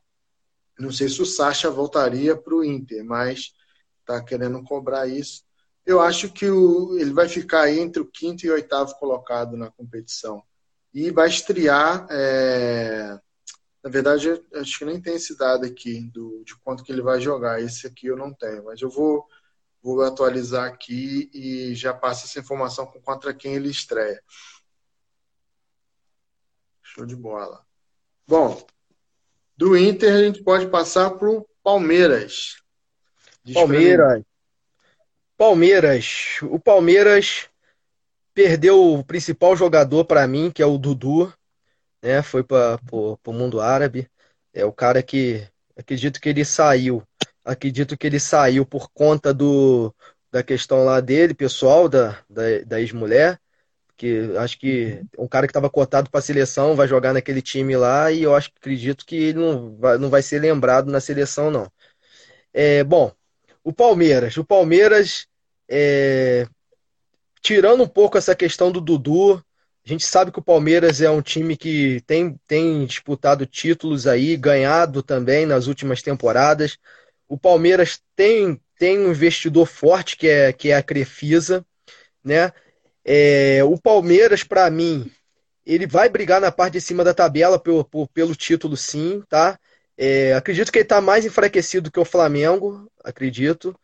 Não sei se o Sacha voltaria para o Inter, mas está querendo cobrar isso. Eu acho que o, ele vai ficar entre o quinto e oitavo colocado na competição. E vai estrear. É... Na verdade, acho que nem tem esse dado aqui do, de quanto que ele vai jogar. Esse aqui eu não tenho, mas eu vou, vou atualizar aqui e já passo essa informação com contra quem ele estreia. Show de bola. Bom, do Inter, a gente pode passar para o Palmeiras. Palmeiras. Palmeiras. O Palmeiras perdeu o principal jogador para mim, que é o Dudu. Né? Foi para o mundo árabe. É o cara que acredito que ele saiu. Acredito que ele saiu por conta do, da questão lá dele, pessoal, da, da, da ex-mulher que acho que um cara que estava cotado para a seleção vai jogar naquele time lá e eu acho acredito que ele não vai, não vai ser lembrado na seleção não. É, bom, o Palmeiras, o Palmeiras é, tirando um pouco essa questão do Dudu, a gente sabe que o Palmeiras é um time que tem, tem disputado títulos aí, ganhado também nas últimas temporadas. O Palmeiras tem, tem um investidor forte que é, que é a Crefisa, né? É, o Palmeiras, para mim, ele vai brigar na parte de cima da tabela pelo, pelo título, sim, tá? É, acredito que ele está mais enfraquecido que o Flamengo, acredito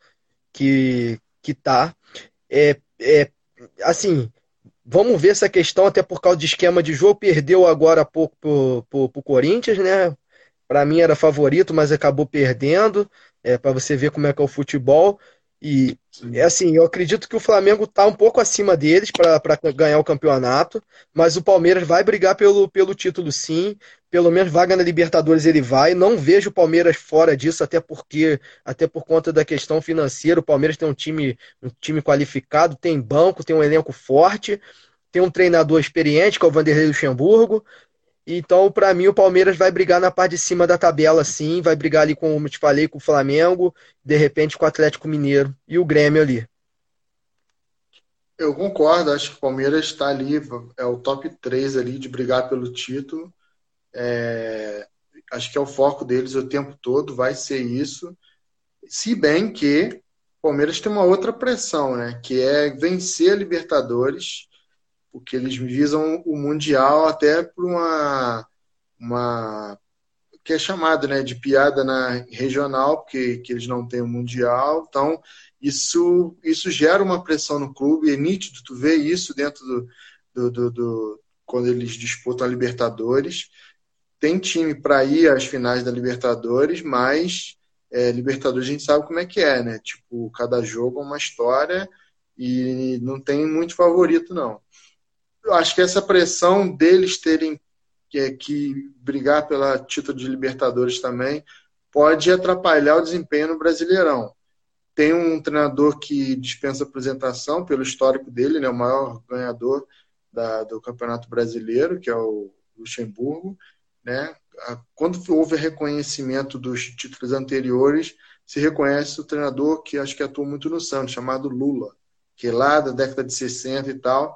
que, que tá. É, é, assim, vamos ver essa questão, até por causa de esquema de jogo. Perdeu agora há pouco para o Corinthians, né? Para mim era favorito, mas acabou perdendo. É, para você ver como é que é o futebol. E é assim, eu acredito que o Flamengo está um pouco acima deles para ganhar o campeonato, mas o Palmeiras vai brigar pelo, pelo título sim, pelo menos vaga na Libertadores ele vai. Não vejo o Palmeiras fora disso, até porque, até por conta da questão financeira, o Palmeiras tem um time, um time qualificado, tem banco, tem um elenco forte, tem um treinador experiente, que é o Vanderlei Luxemburgo, então, para mim, o Palmeiras vai brigar na parte de cima da tabela, sim. Vai brigar ali, como eu te falei, com o Flamengo, de repente com o Atlético Mineiro e o Grêmio ali. Eu concordo, acho que o Palmeiras está ali, é o top 3 ali de brigar pelo título. É, acho que é o foco deles o tempo todo, vai ser isso. Se bem que o Palmeiras tem uma outra pressão, né? Que é vencer a Libertadores porque eles visam o Mundial até por uma, uma que é chamado né, de piada na regional, porque que eles não têm o Mundial. Então, isso, isso gera uma pressão no clube, é nítido, tu vê isso dentro do, do, do, do quando eles disputam a Libertadores. Tem time para ir às finais da Libertadores, mas é, Libertadores a gente sabe como é que é, né? Tipo, cada jogo é uma história e não tem muito favorito, não eu acho que essa pressão deles terem que, que brigar pela título de Libertadores também pode atrapalhar o desempenho no Brasileirão. Tem um treinador que dispensa apresentação pelo histórico dele, né, o maior ganhador da, do Campeonato Brasileiro, que é o Luxemburgo. Né? Quando houve reconhecimento dos títulos anteriores, se reconhece o treinador que acho que atuou muito no Santos, chamado Lula, que é lá da década de 60 e tal,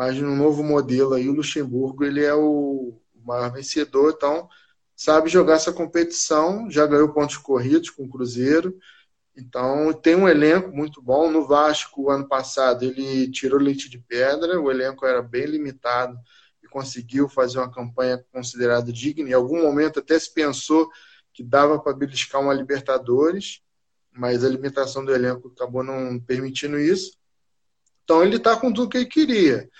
mas no novo modelo aí o Luxemburgo ele é o maior vencedor, então sabe jogar essa competição, já ganhou pontos corridos com o Cruzeiro, então tem um elenco muito bom. No Vasco, ano passado, ele tirou leite de pedra, o elenco era bem limitado e conseguiu fazer uma campanha considerada digna. Em algum momento até se pensou que dava para beliscar uma Libertadores, mas a limitação do elenco acabou não permitindo isso. Então ele está com tudo que ele queria.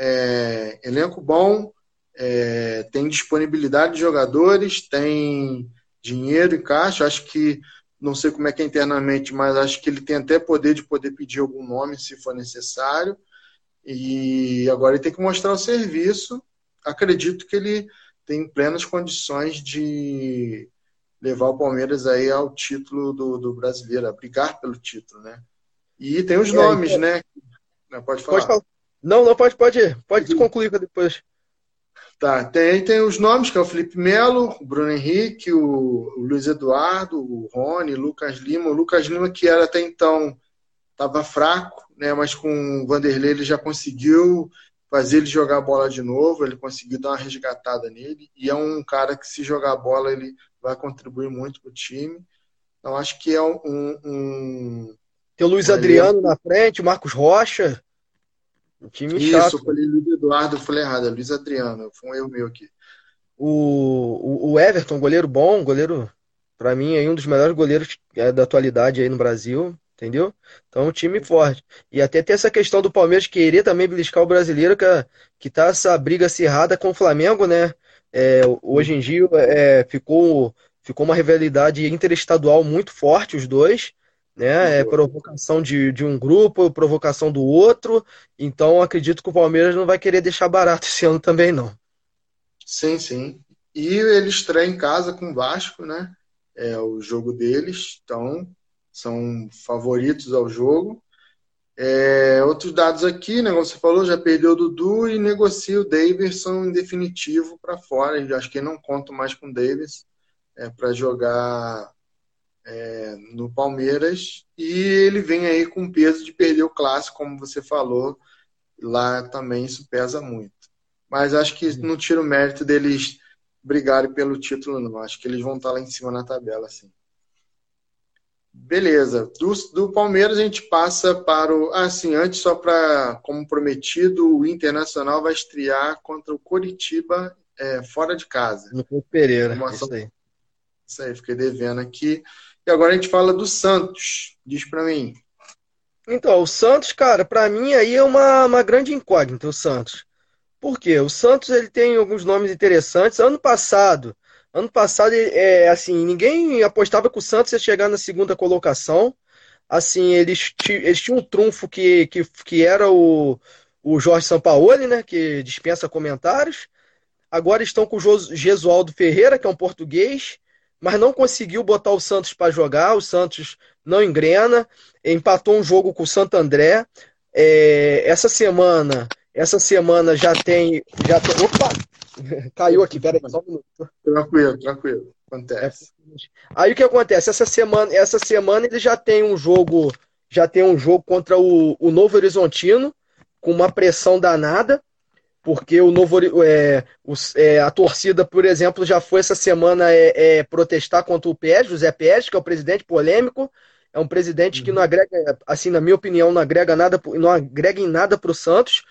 É, elenco bom, é, tem disponibilidade de jogadores, tem dinheiro em caixa. Acho que, não sei como é que é internamente, mas acho que ele tem até poder de poder pedir algum nome se for necessário. E agora ele tem que mostrar o serviço. Acredito que ele tem plenas condições de levar o Palmeiras aí ao título do, do brasileiro, a brigar pelo título, né? E tem os é, nomes, então... né? Pode falar. Pode falar. Não, não, pode, pode, pode uhum. concluir depois. Tá, tem, tem os nomes, que é o Felipe Melo, o Bruno Henrique, o, o Luiz Eduardo, o Rony, o Lucas Lima. O Lucas Lima, que era até então, estava fraco, né? Mas com o Vanderlei ele já conseguiu fazer ele jogar a bola de novo, ele conseguiu dar uma resgatada nele. E é um cara que, se jogar a bola, ele vai contribuir muito para o time. Então, acho que é um. um tem o Luiz Adriano na frente, o Marcos Rocha. Um time Isso, chato. eu falei Luiz Eduardo, eu falei errado, é Luiz Adriano, foi um erro meu aqui. O, o, Everton, goleiro bom, goleiro, para mim, é um dos melhores goleiros é, da atualidade aí no Brasil, entendeu? Então, um time forte. E até tem essa questão do Palmeiras querer também beliscar o brasileiro, que, que tá essa briga acirrada com o Flamengo, né? É, hoje em dia é, ficou, ficou uma rivalidade interestadual muito forte, os dois né? É provocação de, de um grupo, provocação do outro. Então acredito que o Palmeiras não vai querer deixar barato esse ano também, não. Sim, sim. E ele estreia em casa com o Vasco, né? É o jogo deles, então são favoritos ao jogo. É, outros dados aqui, né, como você falou, já perdeu o Dudu e negocia o Davidson em definitivo para fora. Acho que não conto mais com o Davis é, para jogar é, no Palmeiras e ele vem aí com peso de perder o clássico, como você falou, lá também isso pesa muito. Mas acho que não tira o mérito deles brigarem pelo título, não. Acho que eles vão estar lá em cima na tabela, assim. Beleza. Do, do Palmeiras a gente passa para o. Ah, sim, antes, só para. Como prometido, o Internacional vai estrear contra o Coritiba é, fora de casa. No Pereira. Isso aí. Isso aí, fiquei devendo aqui. E agora a gente fala do Santos. Diz para mim. Então, o Santos, cara, para mim aí é uma, uma grande incógnita, o Santos. Por quê? O Santos ele tem alguns nomes interessantes. Ano passado, ano passado, é, assim, ninguém apostava que o Santos ia chegar na segunda colocação. Assim, eles, eles tinham um trunfo que, que, que era o, o Jorge Sampaoli, né? Que dispensa comentários. Agora estão com o Gesualdo Ferreira, que é um português, mas não conseguiu botar o Santos para jogar. O Santos não engrena. Empatou um jogo com o Santo André. É, essa semana essa semana já tem. Já tem opa! Caiu aqui, peraí, só um minuto. Tranquilo, tranquilo. Acontece. Aí o que acontece? Essa semana, essa semana ele já tem um jogo. Já tem um jogo contra o, o Novo Horizontino, com uma pressão danada, porque o Novo é, o, é, a torcida, por exemplo, já foi essa semana é, é protestar contra o Pérez, José Pérez, que é o presidente polêmico. É um presidente que não agrega, assim, na minha opinião, não agrega nada, não agrega em nada para o Santos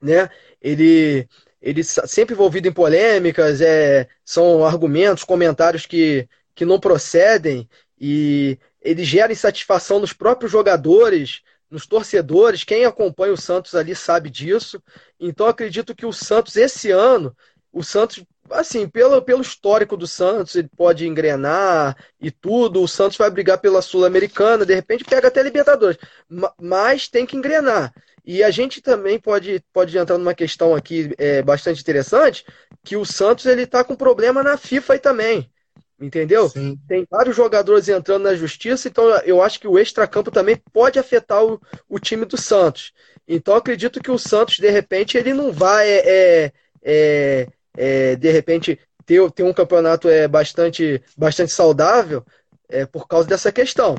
né? Ele, ele sempre envolvido em polêmicas, é, são argumentos, comentários que, que não procedem e ele gera insatisfação nos próprios jogadores, nos torcedores. Quem acompanha o Santos ali sabe disso. Então acredito que o Santos esse ano, o Santos assim, pelo, pelo histórico do Santos, ele pode engrenar e tudo. O Santos vai brigar pela Sul-Americana, de repente pega até Libertadores, mas tem que engrenar. E a gente também pode, pode entrar numa questão aqui é, bastante interessante, que o Santos ele está com problema na FIFA aí também. Entendeu? Sim. Tem vários jogadores entrando na justiça, então eu acho que o extracampo também pode afetar o, o time do Santos. Então acredito que o Santos, de repente, ele não vai, é, é, é, é de repente, ter, ter um campeonato é, bastante, bastante saudável é, por causa dessa questão.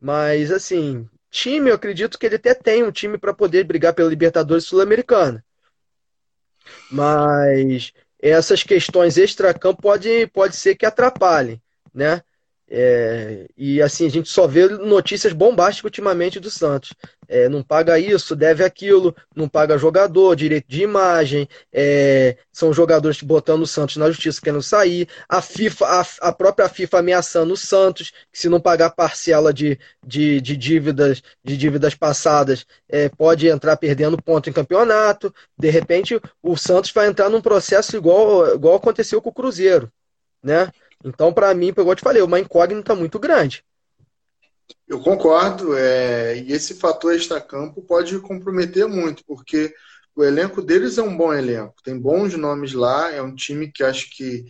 Mas, assim, time, eu acredito que ele até tem um time para poder brigar pela Libertadores Sul-Americana. Mas essas questões extra-campo pode, pode ser que atrapalhem, né? É, e assim, a gente só vê notícias bombásticas ultimamente do Santos. É, não paga isso, deve aquilo, não paga jogador, direito de imagem, é, são jogadores botando o Santos na justiça querendo sair, a FIFA, a, a, própria FIFA ameaçando o Santos, que se não pagar parcela de, de, de dívidas, de dívidas passadas, é, pode entrar perdendo ponto em campeonato. De repente, o Santos vai entrar num processo igual, igual aconteceu com o Cruzeiro, né? Então, para mim, como eu te falei, uma incógnita muito grande. Eu concordo, é, e esse fator extra-campo pode comprometer muito, porque o elenco deles é um bom elenco, tem bons nomes lá, é um time que acho que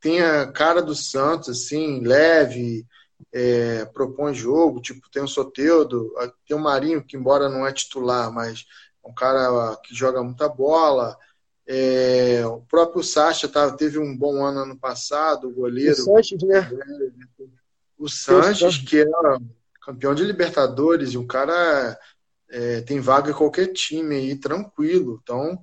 tem a cara do Santos, assim, leve, é, propõe jogo, tipo, tem o Soteudo, tem o Marinho, que embora não é titular, mas é um cara que joga muita bola, é, o próprio Sacha tá, teve um bom ano ano passado, o goleiro. O Sanches, né? O Sanches, que é campeão de Libertadores, e o cara é, tem vaga em qualquer time aí, tranquilo. Então,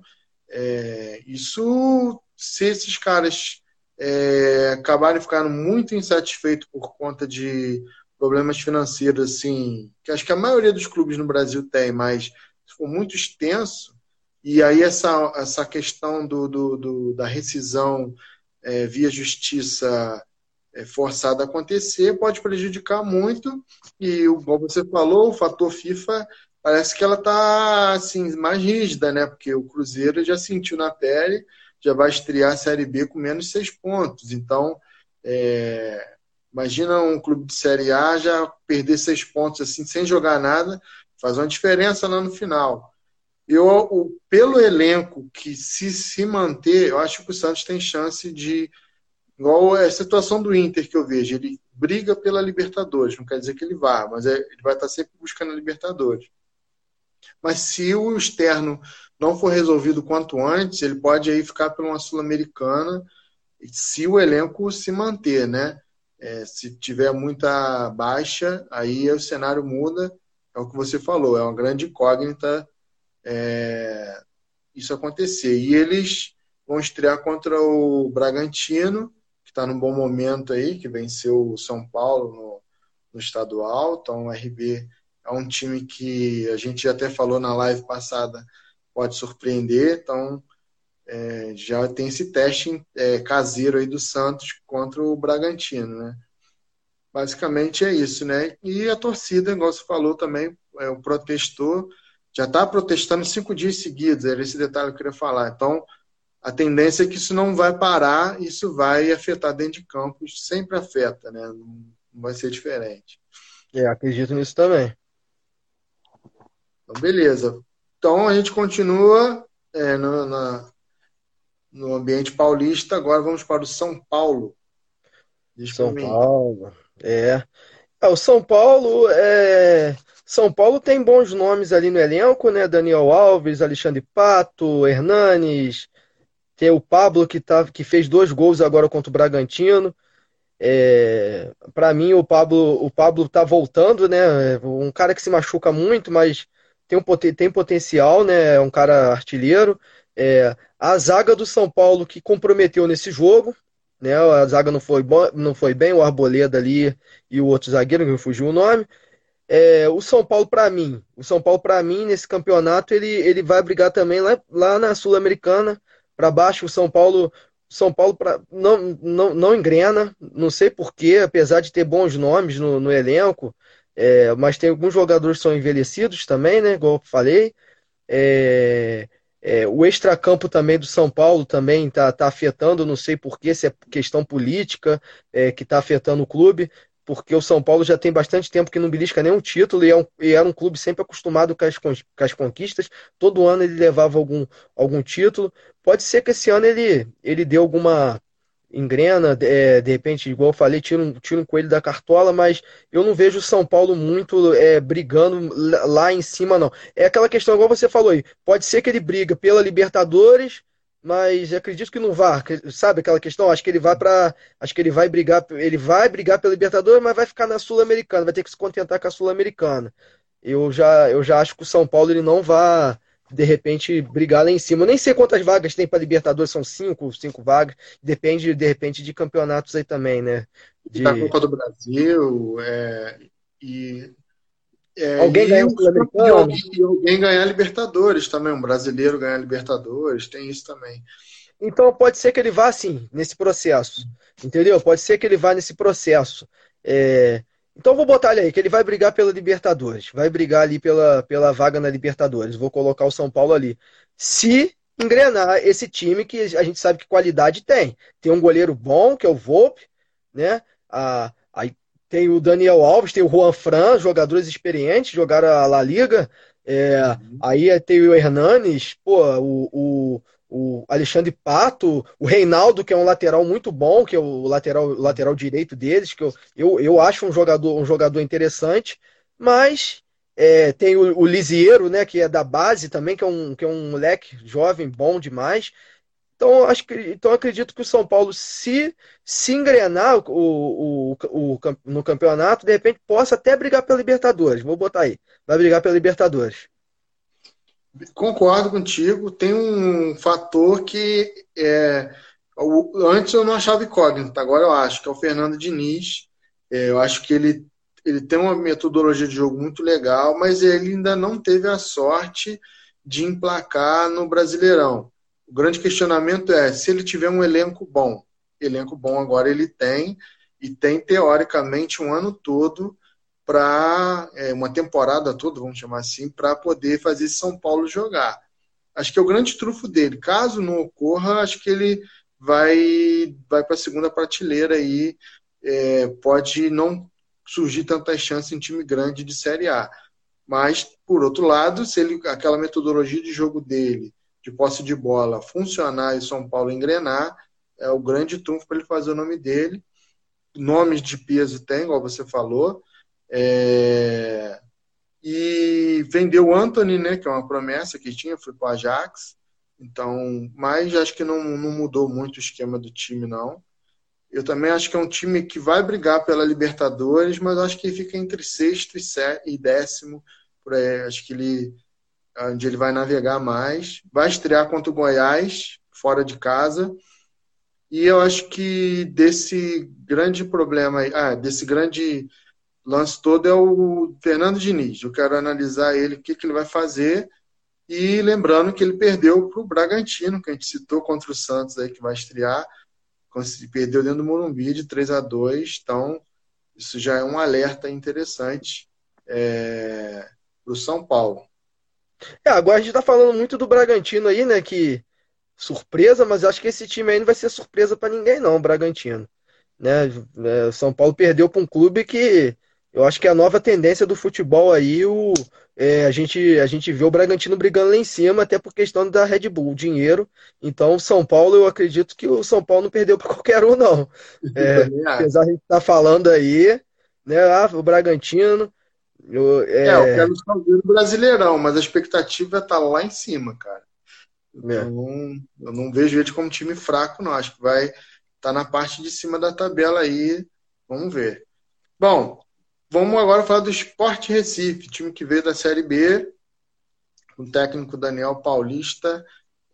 é, isso, se esses caras é, acabarem ficando muito insatisfeitos por conta de problemas financeiros, assim, que acho que a maioria dos clubes no Brasil tem, mas se for muito extenso, e aí essa, essa questão do, do, do da rescisão é, via justiça é, forçada a acontecer pode prejudicar muito. E, como você falou, o fator FIFA parece que ela está assim, mais rígida, né? Porque o Cruzeiro já sentiu na pele, já vai estrear a Série B com menos seis pontos. Então, é, imagina um clube de Série A já perder seis pontos assim, sem jogar nada, faz uma diferença lá no final. Eu, o, pelo elenco que se, se manter, eu acho que o Santos tem chance de. Igual a situação do Inter que eu vejo, ele briga pela Libertadores, não quer dizer que ele vá, mas é, ele vai estar sempre buscando a Libertadores. Mas se o externo não for resolvido quanto antes, ele pode aí ficar por uma Sul-Americana, se o elenco se manter, né? É, se tiver muita baixa, aí o cenário muda. É o que você falou, é uma grande incógnita é, isso acontecer. E eles vão estrear contra o Bragantino, que está num bom momento aí, que venceu o São Paulo no estadual. Então, o RB é um time que a gente até falou na live passada, pode surpreender. Então, é, já tem esse teste é, caseiro aí do Santos contra o Bragantino, né? Basicamente é isso, né? E a torcida, igual você falou também, é, o protestor já está protestando cinco dias seguidos, era esse detalhe que eu queria falar. Então, a tendência é que isso não vai parar, isso vai afetar dentro de campo, sempre afeta, né? Não vai ser diferente. É, acredito nisso também. Então, beleza. Então a gente continua é, no, na, no ambiente paulista, agora vamos para o São Paulo. Diz São Paulo, é. é. O São Paulo é. São Paulo tem bons nomes ali no elenco, né? Daniel Alves, Alexandre Pato, Hernanes, tem o Pablo que, tá, que fez dois gols agora contra o Bragantino. É, para mim o Pablo o Pablo tá voltando, né? Um cara que se machuca muito, mas tem, um, tem potencial, né? É um cara artilheiro. É, a zaga do São Paulo que comprometeu nesse jogo, né? A zaga não foi, bom, não foi bem, o Arboleda ali e o outro zagueiro, que me fugiu o nome. É, o São Paulo, para mim, o São Paulo, para mim, nesse campeonato, ele, ele vai brigar também lá, lá na Sul-Americana, para baixo. O São Paulo, São Paulo pra, não, não, não engrena, não sei porquê, apesar de ter bons nomes no, no elenco, é, mas tem alguns jogadores que são envelhecidos também, né? Igual eu falei. É, é, o extracampo também do São Paulo também está tá afetando, não sei porquê, se é questão política é, que está afetando o clube, porque o São Paulo já tem bastante tempo que não belisca nenhum título e, é um, e era um clube sempre acostumado com as, com as, conquistas. Todo ano ele levava algum, algum título. Pode ser que esse ano ele, ele dê alguma engrena, é, de repente, igual eu falei, tira um, tira um coelho da cartola, mas eu não vejo o São Paulo muito é, brigando lá em cima, não. É aquela questão, igual você falou aí, pode ser que ele briga pela Libertadores, mas acredito que não vá, sabe aquela questão? Acho que ele vai para, acho que ele vai brigar, ele vai brigar pela Libertadores, mas vai ficar na Sul-Americana, vai ter que se contentar com a Sul-Americana. Eu já, eu já acho que o São Paulo ele não vai de repente brigar lá em cima. Eu nem sei quantas vagas tem para Libertadores, são cinco, cinco vagas. Depende, de repente, de campeonatos aí também, né? De... Da Copa do Brasil é, e é, alguém ganhar E alguém ganhar Libertadores também, um brasileiro ganhar Libertadores, tem isso também. Então pode ser que ele vá assim, nesse processo. Entendeu? Pode ser que ele vá nesse processo. É, então vou botar ele aí, que ele vai brigar pela Libertadores. Vai brigar ali pela, pela vaga na Libertadores. Vou colocar o São Paulo ali. Se engrenar esse time que a gente sabe que qualidade tem. Tem um goleiro bom, que é o Volpe, né? Ah, aí tem o Daniel Alves, tem o Juan Fran, jogadores experientes, jogaram a La Liga. É, uhum. Aí tem o Hernanes, pô, o, o o Alexandre Pato, o Reinaldo, que é um lateral muito bom, que é o lateral, lateral direito deles, que eu, eu, eu acho um jogador, um jogador interessante, mas é, tem o, o Lisiero, né, que é da base também, que é um, que é um moleque jovem, bom demais. Então, acho que, então acredito que o São Paulo, se se engrenar o, o, o, no campeonato, de repente possa até brigar pela Libertadores. Vou botar aí. Vai brigar pela Libertadores. Concordo contigo. Tem um fator que é, antes eu não achava incógnito, agora eu acho, que é o Fernando Diniz. É, eu acho que ele, ele tem uma metodologia de jogo muito legal, mas ele ainda não teve a sorte de emplacar no Brasileirão. O grande questionamento é se ele tiver um elenco bom. Elenco bom agora ele tem, e tem teoricamente um ano todo para é, uma temporada toda, vamos chamar assim, para poder fazer São Paulo jogar. Acho que é o grande trufo dele. Caso não ocorra, acho que ele vai vai para a segunda prateleira aí. É, pode não surgir tantas chances em time grande de Série A. Mas, por outro lado, se ele aquela metodologia de jogo dele, de posse de bola, funcionar e São Paulo engrenar, é o grande trunfo para ele fazer o nome dele. Nomes de peso tem, igual você falou. É... E vendeu o Anthony, né, que é uma promessa que tinha, foi para o Ajax. Então, mas acho que não, não mudou muito o esquema do time, não. Eu também acho que é um time que vai brigar pela Libertadores, mas acho que fica entre sexto e décimo. Por aí. Acho que ele onde ele vai navegar mais. Vai estrear contra o Goiás, fora de casa. E eu acho que desse grande problema, ah, desse grande lance todo é o Fernando Diniz. Eu quero analisar ele, o que, que ele vai fazer. E lembrando que ele perdeu para o Bragantino, que a gente citou contra o Santos aí, que vai estrear. Perdeu dentro do Morumbi de 3 a 2 Então, isso já é um alerta interessante é, para o São Paulo. É, agora a gente está falando muito do Bragantino aí, né? Que surpresa, mas acho que esse time aí não vai ser surpresa para ninguém, não, o Bragantino. Né? É, São Paulo perdeu para um clube que eu acho que é a nova tendência do futebol aí, o, é, a, gente, a gente vê o Bragantino brigando lá em cima, até por questão da Red Bull, dinheiro. Então, São Paulo, eu acredito que o São Paulo não perdeu para qualquer um, não. É, apesar de a gente estar tá falando aí, né, ah, o Bragantino. Eu, é... é, eu quero fazer o Brasileirão, mas a expectativa está lá em cima, cara. É. Eu, não, eu não vejo ele como time fraco, não. Acho que vai estar tá na parte de cima da tabela aí. Vamos ver. Bom, vamos agora falar do Sport Recife, time que veio da Série B, com o técnico Daniel Paulista.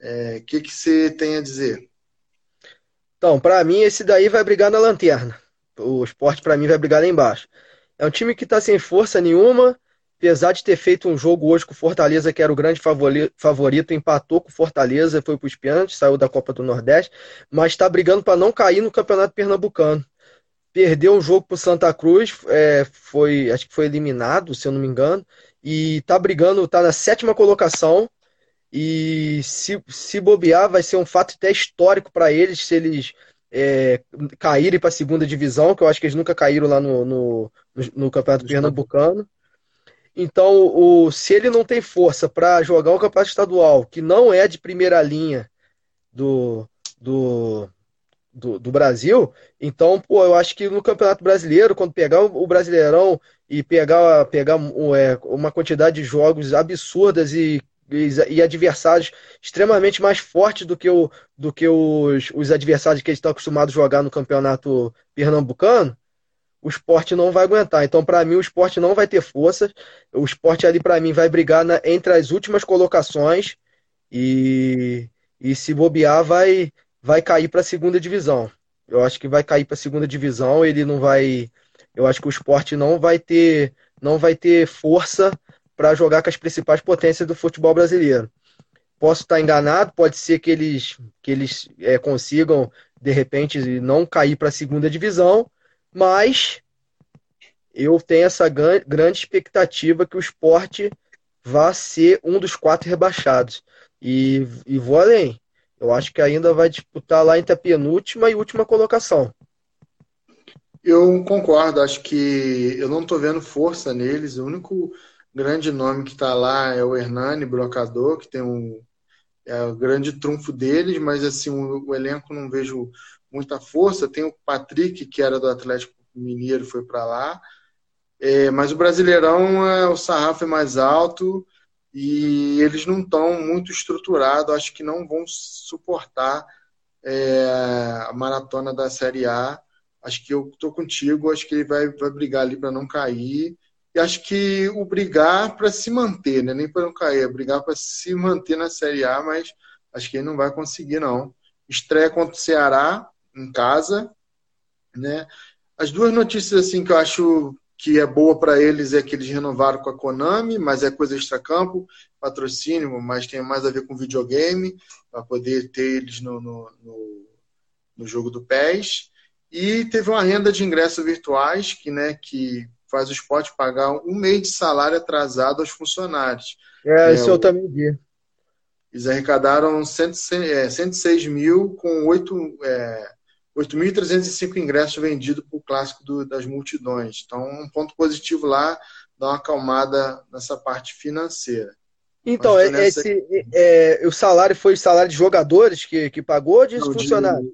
O é, que, que você tem a dizer? Então, para mim, esse daí vai brigar na lanterna. O esporte, para mim, vai brigar lá embaixo. É um time que está sem força nenhuma, apesar de ter feito um jogo hoje com o Fortaleza, que era o grande favorito, empatou com o Fortaleza, foi para os pênaltis, saiu da Copa do Nordeste, mas está brigando para não cair no Campeonato Pernambucano. Perdeu um jogo para o Santa Cruz, é, foi, acho que foi eliminado, se eu não me engano, e está brigando, está na sétima colocação. E se, se bobear, vai ser um fato até histórico para eles se eles é, caírem para a segunda divisão, que eu acho que eles nunca caíram lá no, no, no Campeonato Pernambucano. Então, o, se ele não tem força para jogar um campeonato estadual, que não é de primeira linha do, do, do, do, Brasil, então, pô, eu acho que no Campeonato Brasileiro, quando pegar o, Brasileirão e pegar, pegar é, uma quantidade de jogos absurdas e, e, adversários extremamente mais fortes do que, o, do que os, os adversários que eles estão acostumados a jogar no Campeonato Pernambucano, o esporte não vai aguentar. Então, para mim, o esporte não vai ter força. O esporte ali, para mim, vai brigar na, entre as últimas colocações e, e se bobear, vai, vai cair para a segunda divisão. Eu acho que vai cair para a segunda divisão. Ele não vai. Eu acho que o esporte não vai ter, não vai ter força para jogar com as principais potências do futebol brasileiro. Posso estar enganado, pode ser que eles, que eles é, consigam, de repente, não cair para a segunda divisão mas eu tenho essa grande expectativa que o esporte vá ser um dos quatro rebaixados. E, e vou além. Eu acho que ainda vai disputar lá entre a penúltima e última colocação. Eu concordo, acho que eu não estou vendo força neles. O único grande nome que está lá é o Hernani Brocador, que tem um é o grande trunfo deles, mas assim o, o elenco não vejo muita força. Tem o Patrick, que era do Atlético Mineiro, foi para lá. É, mas o Brasileirão, é, o sarrafo é mais alto e eles não estão muito estruturados. Acho que não vão suportar é, a maratona da Série A. Acho que eu estou contigo. Acho que ele vai, vai brigar ali para não cair. E acho que o brigar para se manter, né? nem para não cair, é brigar para se manter na Série A, mas acho que ele não vai conseguir, não. Estreia contra o Ceará, em casa, né? As duas notícias assim que eu acho que é boa para eles é que eles renovaram com a Konami, mas é coisa extra-campo, patrocínio, mas tem mais a ver com videogame, para poder ter eles no, no, no, no, jogo do PES. E teve uma renda de ingressos virtuais que, né, que faz o esporte pagar um mês de salário atrasado aos funcionários. É, isso é, eu também vi. Eles arrecadaram 106 é, mil com oito. É, 8.305 ingressos vendidos para o clássico do, das multidões. Então, um ponto positivo lá, dá uma acalmada nessa parte financeira. Então, é, nessa... esse, é, o salário foi o salário de jogadores que, que pagou ou de não, funcionários?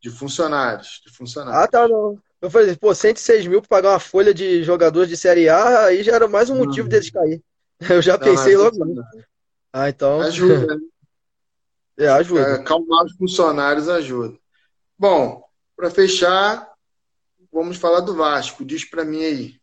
De, de, funcionários, de funcionários. Ah, tá, não. Eu falei, pô, 106 mil para pagar uma folha de jogadores de Série A, aí já era mais um motivo não. deles cair. Eu já não, pensei logo. Ah, então. Ajuda, né? É, ajuda. É, acalmar os funcionários ajuda. Bom, para fechar, vamos falar do Vasco. Diz para mim aí.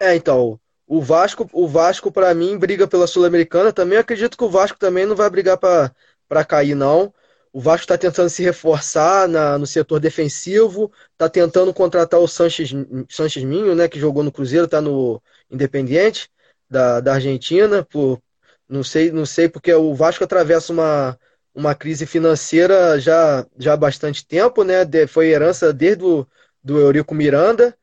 É, então, o Vasco, o Vasco para mim briga pela Sul-Americana. Também acredito que o Vasco também não vai brigar para cair não. O Vasco está tentando se reforçar na, no setor defensivo, está tentando contratar o Sanches, Sanches Minho, né, que jogou no Cruzeiro, está no Independiente da, da Argentina, por, não sei, não sei porque o Vasco atravessa uma, uma crise financeira já, já há bastante tempo, né? De, foi herança desde o do Eurico Miranda,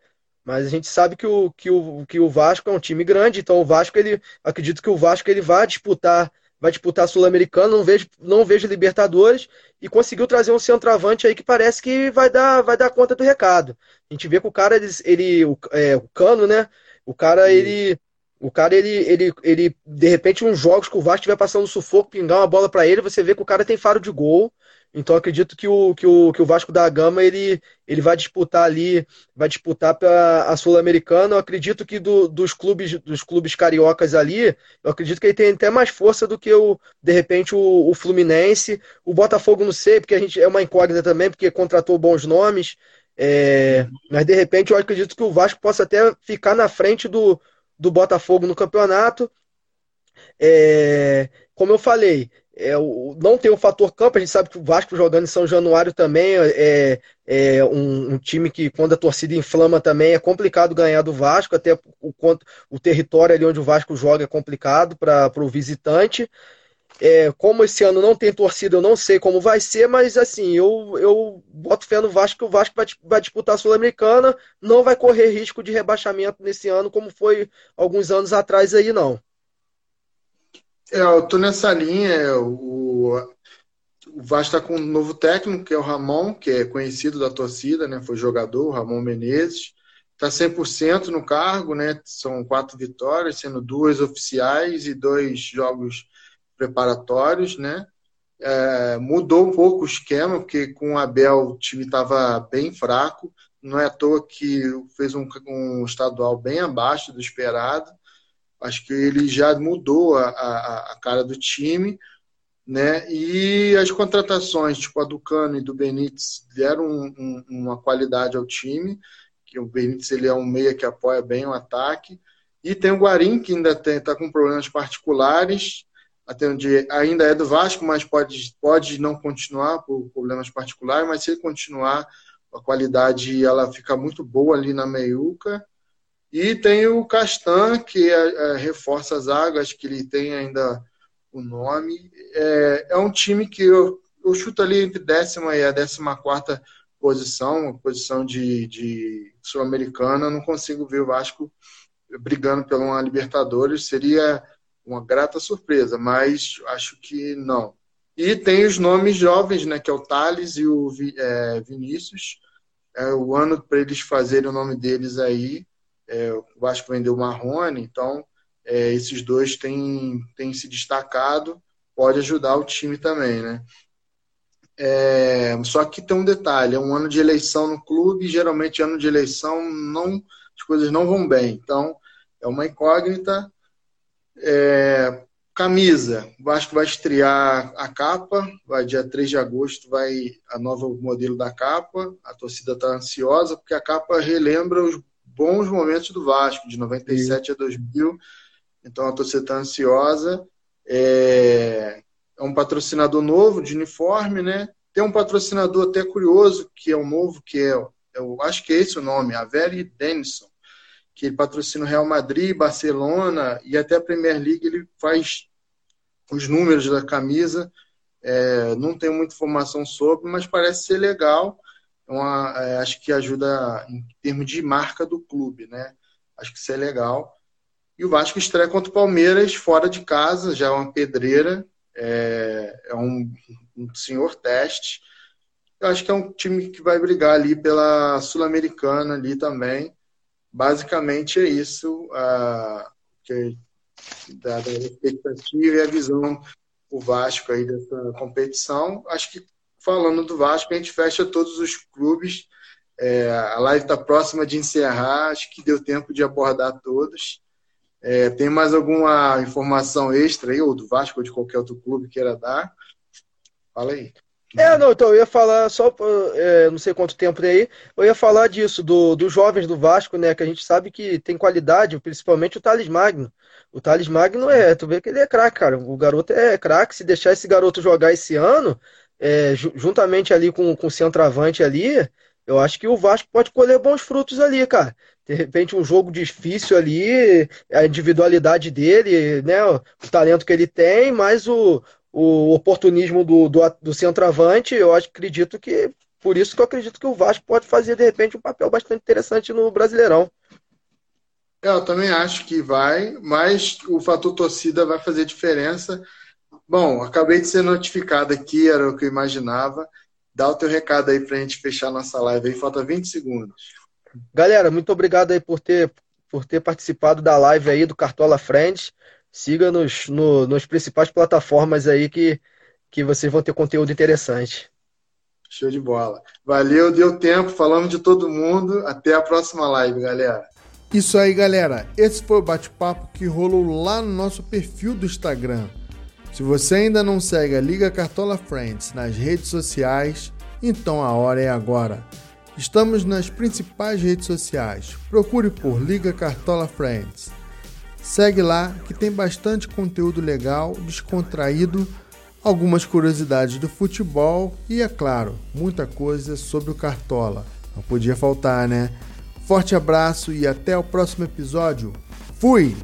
mas a gente sabe que o, que, o, que o Vasco é um time grande, então o Vasco, ele acredito que o Vasco ele vai disputar vai disputar Sul-Americano, não vejo, não vejo Libertadores e conseguiu trazer um centroavante aí que parece que vai dar, vai dar conta do recado. A gente vê que o cara, ele, ele o, é, o Cano, né? O cara, ele o cara, ele, ele, ele, de repente, uns jogos que o Vasco estiver passando sufoco, pingar uma bola para ele, você vê que o cara tem faro de gol. Então acredito que o, que o, que o Vasco da Gama ele, ele vai disputar ali, vai disputar para a Sul-Americana. Eu acredito que do, dos clubes dos clubes cariocas ali, eu acredito que ele tem até mais força do que o de repente o, o Fluminense, o Botafogo não sei, porque a gente é uma incógnita também, porque contratou bons nomes. É, mas de repente eu acredito que o Vasco possa até ficar na frente do, do Botafogo no campeonato. É, como eu falei, é, o, não tem o fator campo, a gente sabe que o Vasco jogando em São Januário também é, é um, um, time que, quando a torcida inflama também, é complicado ganhar do Vasco, até o, o território ali onde o Vasco joga é complicado para o visitante. É, como esse ano não tem torcida, eu não sei como vai ser, mas assim, eu, eu boto fé no Vasco que o Vasco vai, vai disputar a Sul-Americana, não vai correr risco de rebaixamento nesse ano, como foi alguns anos atrás aí, não. É, eu tô nessa linha. É, o, o Vasco está com um novo técnico, que é o Ramon, que é conhecido da torcida, né? Foi jogador, o Ramon Menezes. Está 100% no cargo, né? São quatro vitórias, sendo duas oficiais e dois jogos preparatórios, né? É, mudou um pouco o esquema, porque com o Abel o time estava bem fraco. Não é à toa que fez um, um estadual bem abaixo do esperado. Acho que ele já mudou a, a, a cara do time, né? E as contratações, tipo a do Cano e do Benítez, deram um, um, uma qualidade ao time. Que o Benítez ele é um meia que apoia bem o ataque. E tem o Guarim, que ainda está com problemas particulares, até onde ainda é do Vasco, mas pode, pode não continuar por problemas particulares, mas se ele continuar, a qualidade ela fica muito boa ali na meiuca. E tem o Castan, que é, é, reforça as águas, que ele tem ainda o nome. É, é um time que eu, eu chuto ali entre décima e a décima quarta posição, posição de, de sul-americana. Não consigo ver o Vasco brigando pela uma Libertadores. Seria uma grata surpresa, mas acho que não. E tem os nomes jovens, né, que é o Thales e o é, Vinícius. É o ano para eles fazerem o nome deles aí é, o Vasco vendeu o Marrone, então é, esses dois têm, têm se destacado, pode ajudar o time também, né? É, só que tem um detalhe, é um ano de eleição no clube, geralmente ano de eleição não, as coisas não vão bem, então é uma incógnita. É, camisa, o Vasco vai estrear a capa, vai dia 3 de agosto, vai a nova modelo da capa, a torcida está ansiosa, porque a capa relembra os bons momentos do Vasco, de 97 Sim. a 2000. Então a torcida está ansiosa. É... é, um patrocinador novo de uniforme, né? Tem um patrocinador até curioso, que é o um novo, que é, eu acho que é esse o nome, a Very Denison, que ele patrocina o Real Madrid, Barcelona e até a Premier League. Ele faz os números da camisa. É, não tenho muita informação sobre, mas parece ser legal uma, é, acho que ajuda em termos de marca do clube, né? Acho que isso é legal. E o Vasco estreia contra o Palmeiras fora de casa, já é uma pedreira, é, é um, um, senhor teste. Eu acho que é um time que vai brigar ali pela Sul-Americana ali também. Basicamente é isso a, que, da, da expectativa e a visão o Vasco aí dessa competição. Acho que falando do Vasco, a gente fecha todos os clubes. É, a live está próxima de encerrar, acho que deu tempo de abordar todos. É, tem mais alguma informação extra aí, ou do Vasco, ou de qualquer outro clube queira dar? Fala aí. É, não, então eu ia falar só, é, não sei quanto tempo tem aí, eu ia falar disso, do, dos jovens do Vasco, né, que a gente sabe que tem qualidade, principalmente o Thales Magno. O Thales Magno é, tu vê que ele é craque, cara, o garoto é craque, se deixar esse garoto jogar esse ano, é, juntamente ali com, com o centroavante ali, eu acho que o Vasco pode colher bons frutos ali, cara. De repente, um jogo difícil ali, a individualidade dele, né? O talento que ele tem, mas o, o oportunismo do, do, do centroavante, eu acho, acredito que. Por isso que eu acredito que o Vasco pode fazer, de repente, um papel bastante interessante no Brasileirão. É, eu também acho que vai, mas o fator torcida vai fazer diferença. Bom, acabei de ser notificado aqui, era o que eu imaginava. Dá o teu recado aí para a gente fechar nossa live aí, falta 20 segundos. Galera, muito obrigado aí por ter, por ter participado da live aí do Cartola Friends. Siga-nos no, nos principais plataformas aí que, que vocês vão ter conteúdo interessante. Show de bola. Valeu, deu tempo, falamos de todo mundo. Até a próxima live, galera. Isso aí, galera. Esse foi o bate-papo que rolou lá no nosso perfil do Instagram. Se você ainda não segue a Liga Cartola Friends nas redes sociais, então a hora é agora. Estamos nas principais redes sociais. Procure por Liga Cartola Friends. Segue lá que tem bastante conteúdo legal, descontraído, algumas curiosidades do futebol e, é claro, muita coisa sobre o Cartola. Não podia faltar, né? Forte abraço e até o próximo episódio. Fui!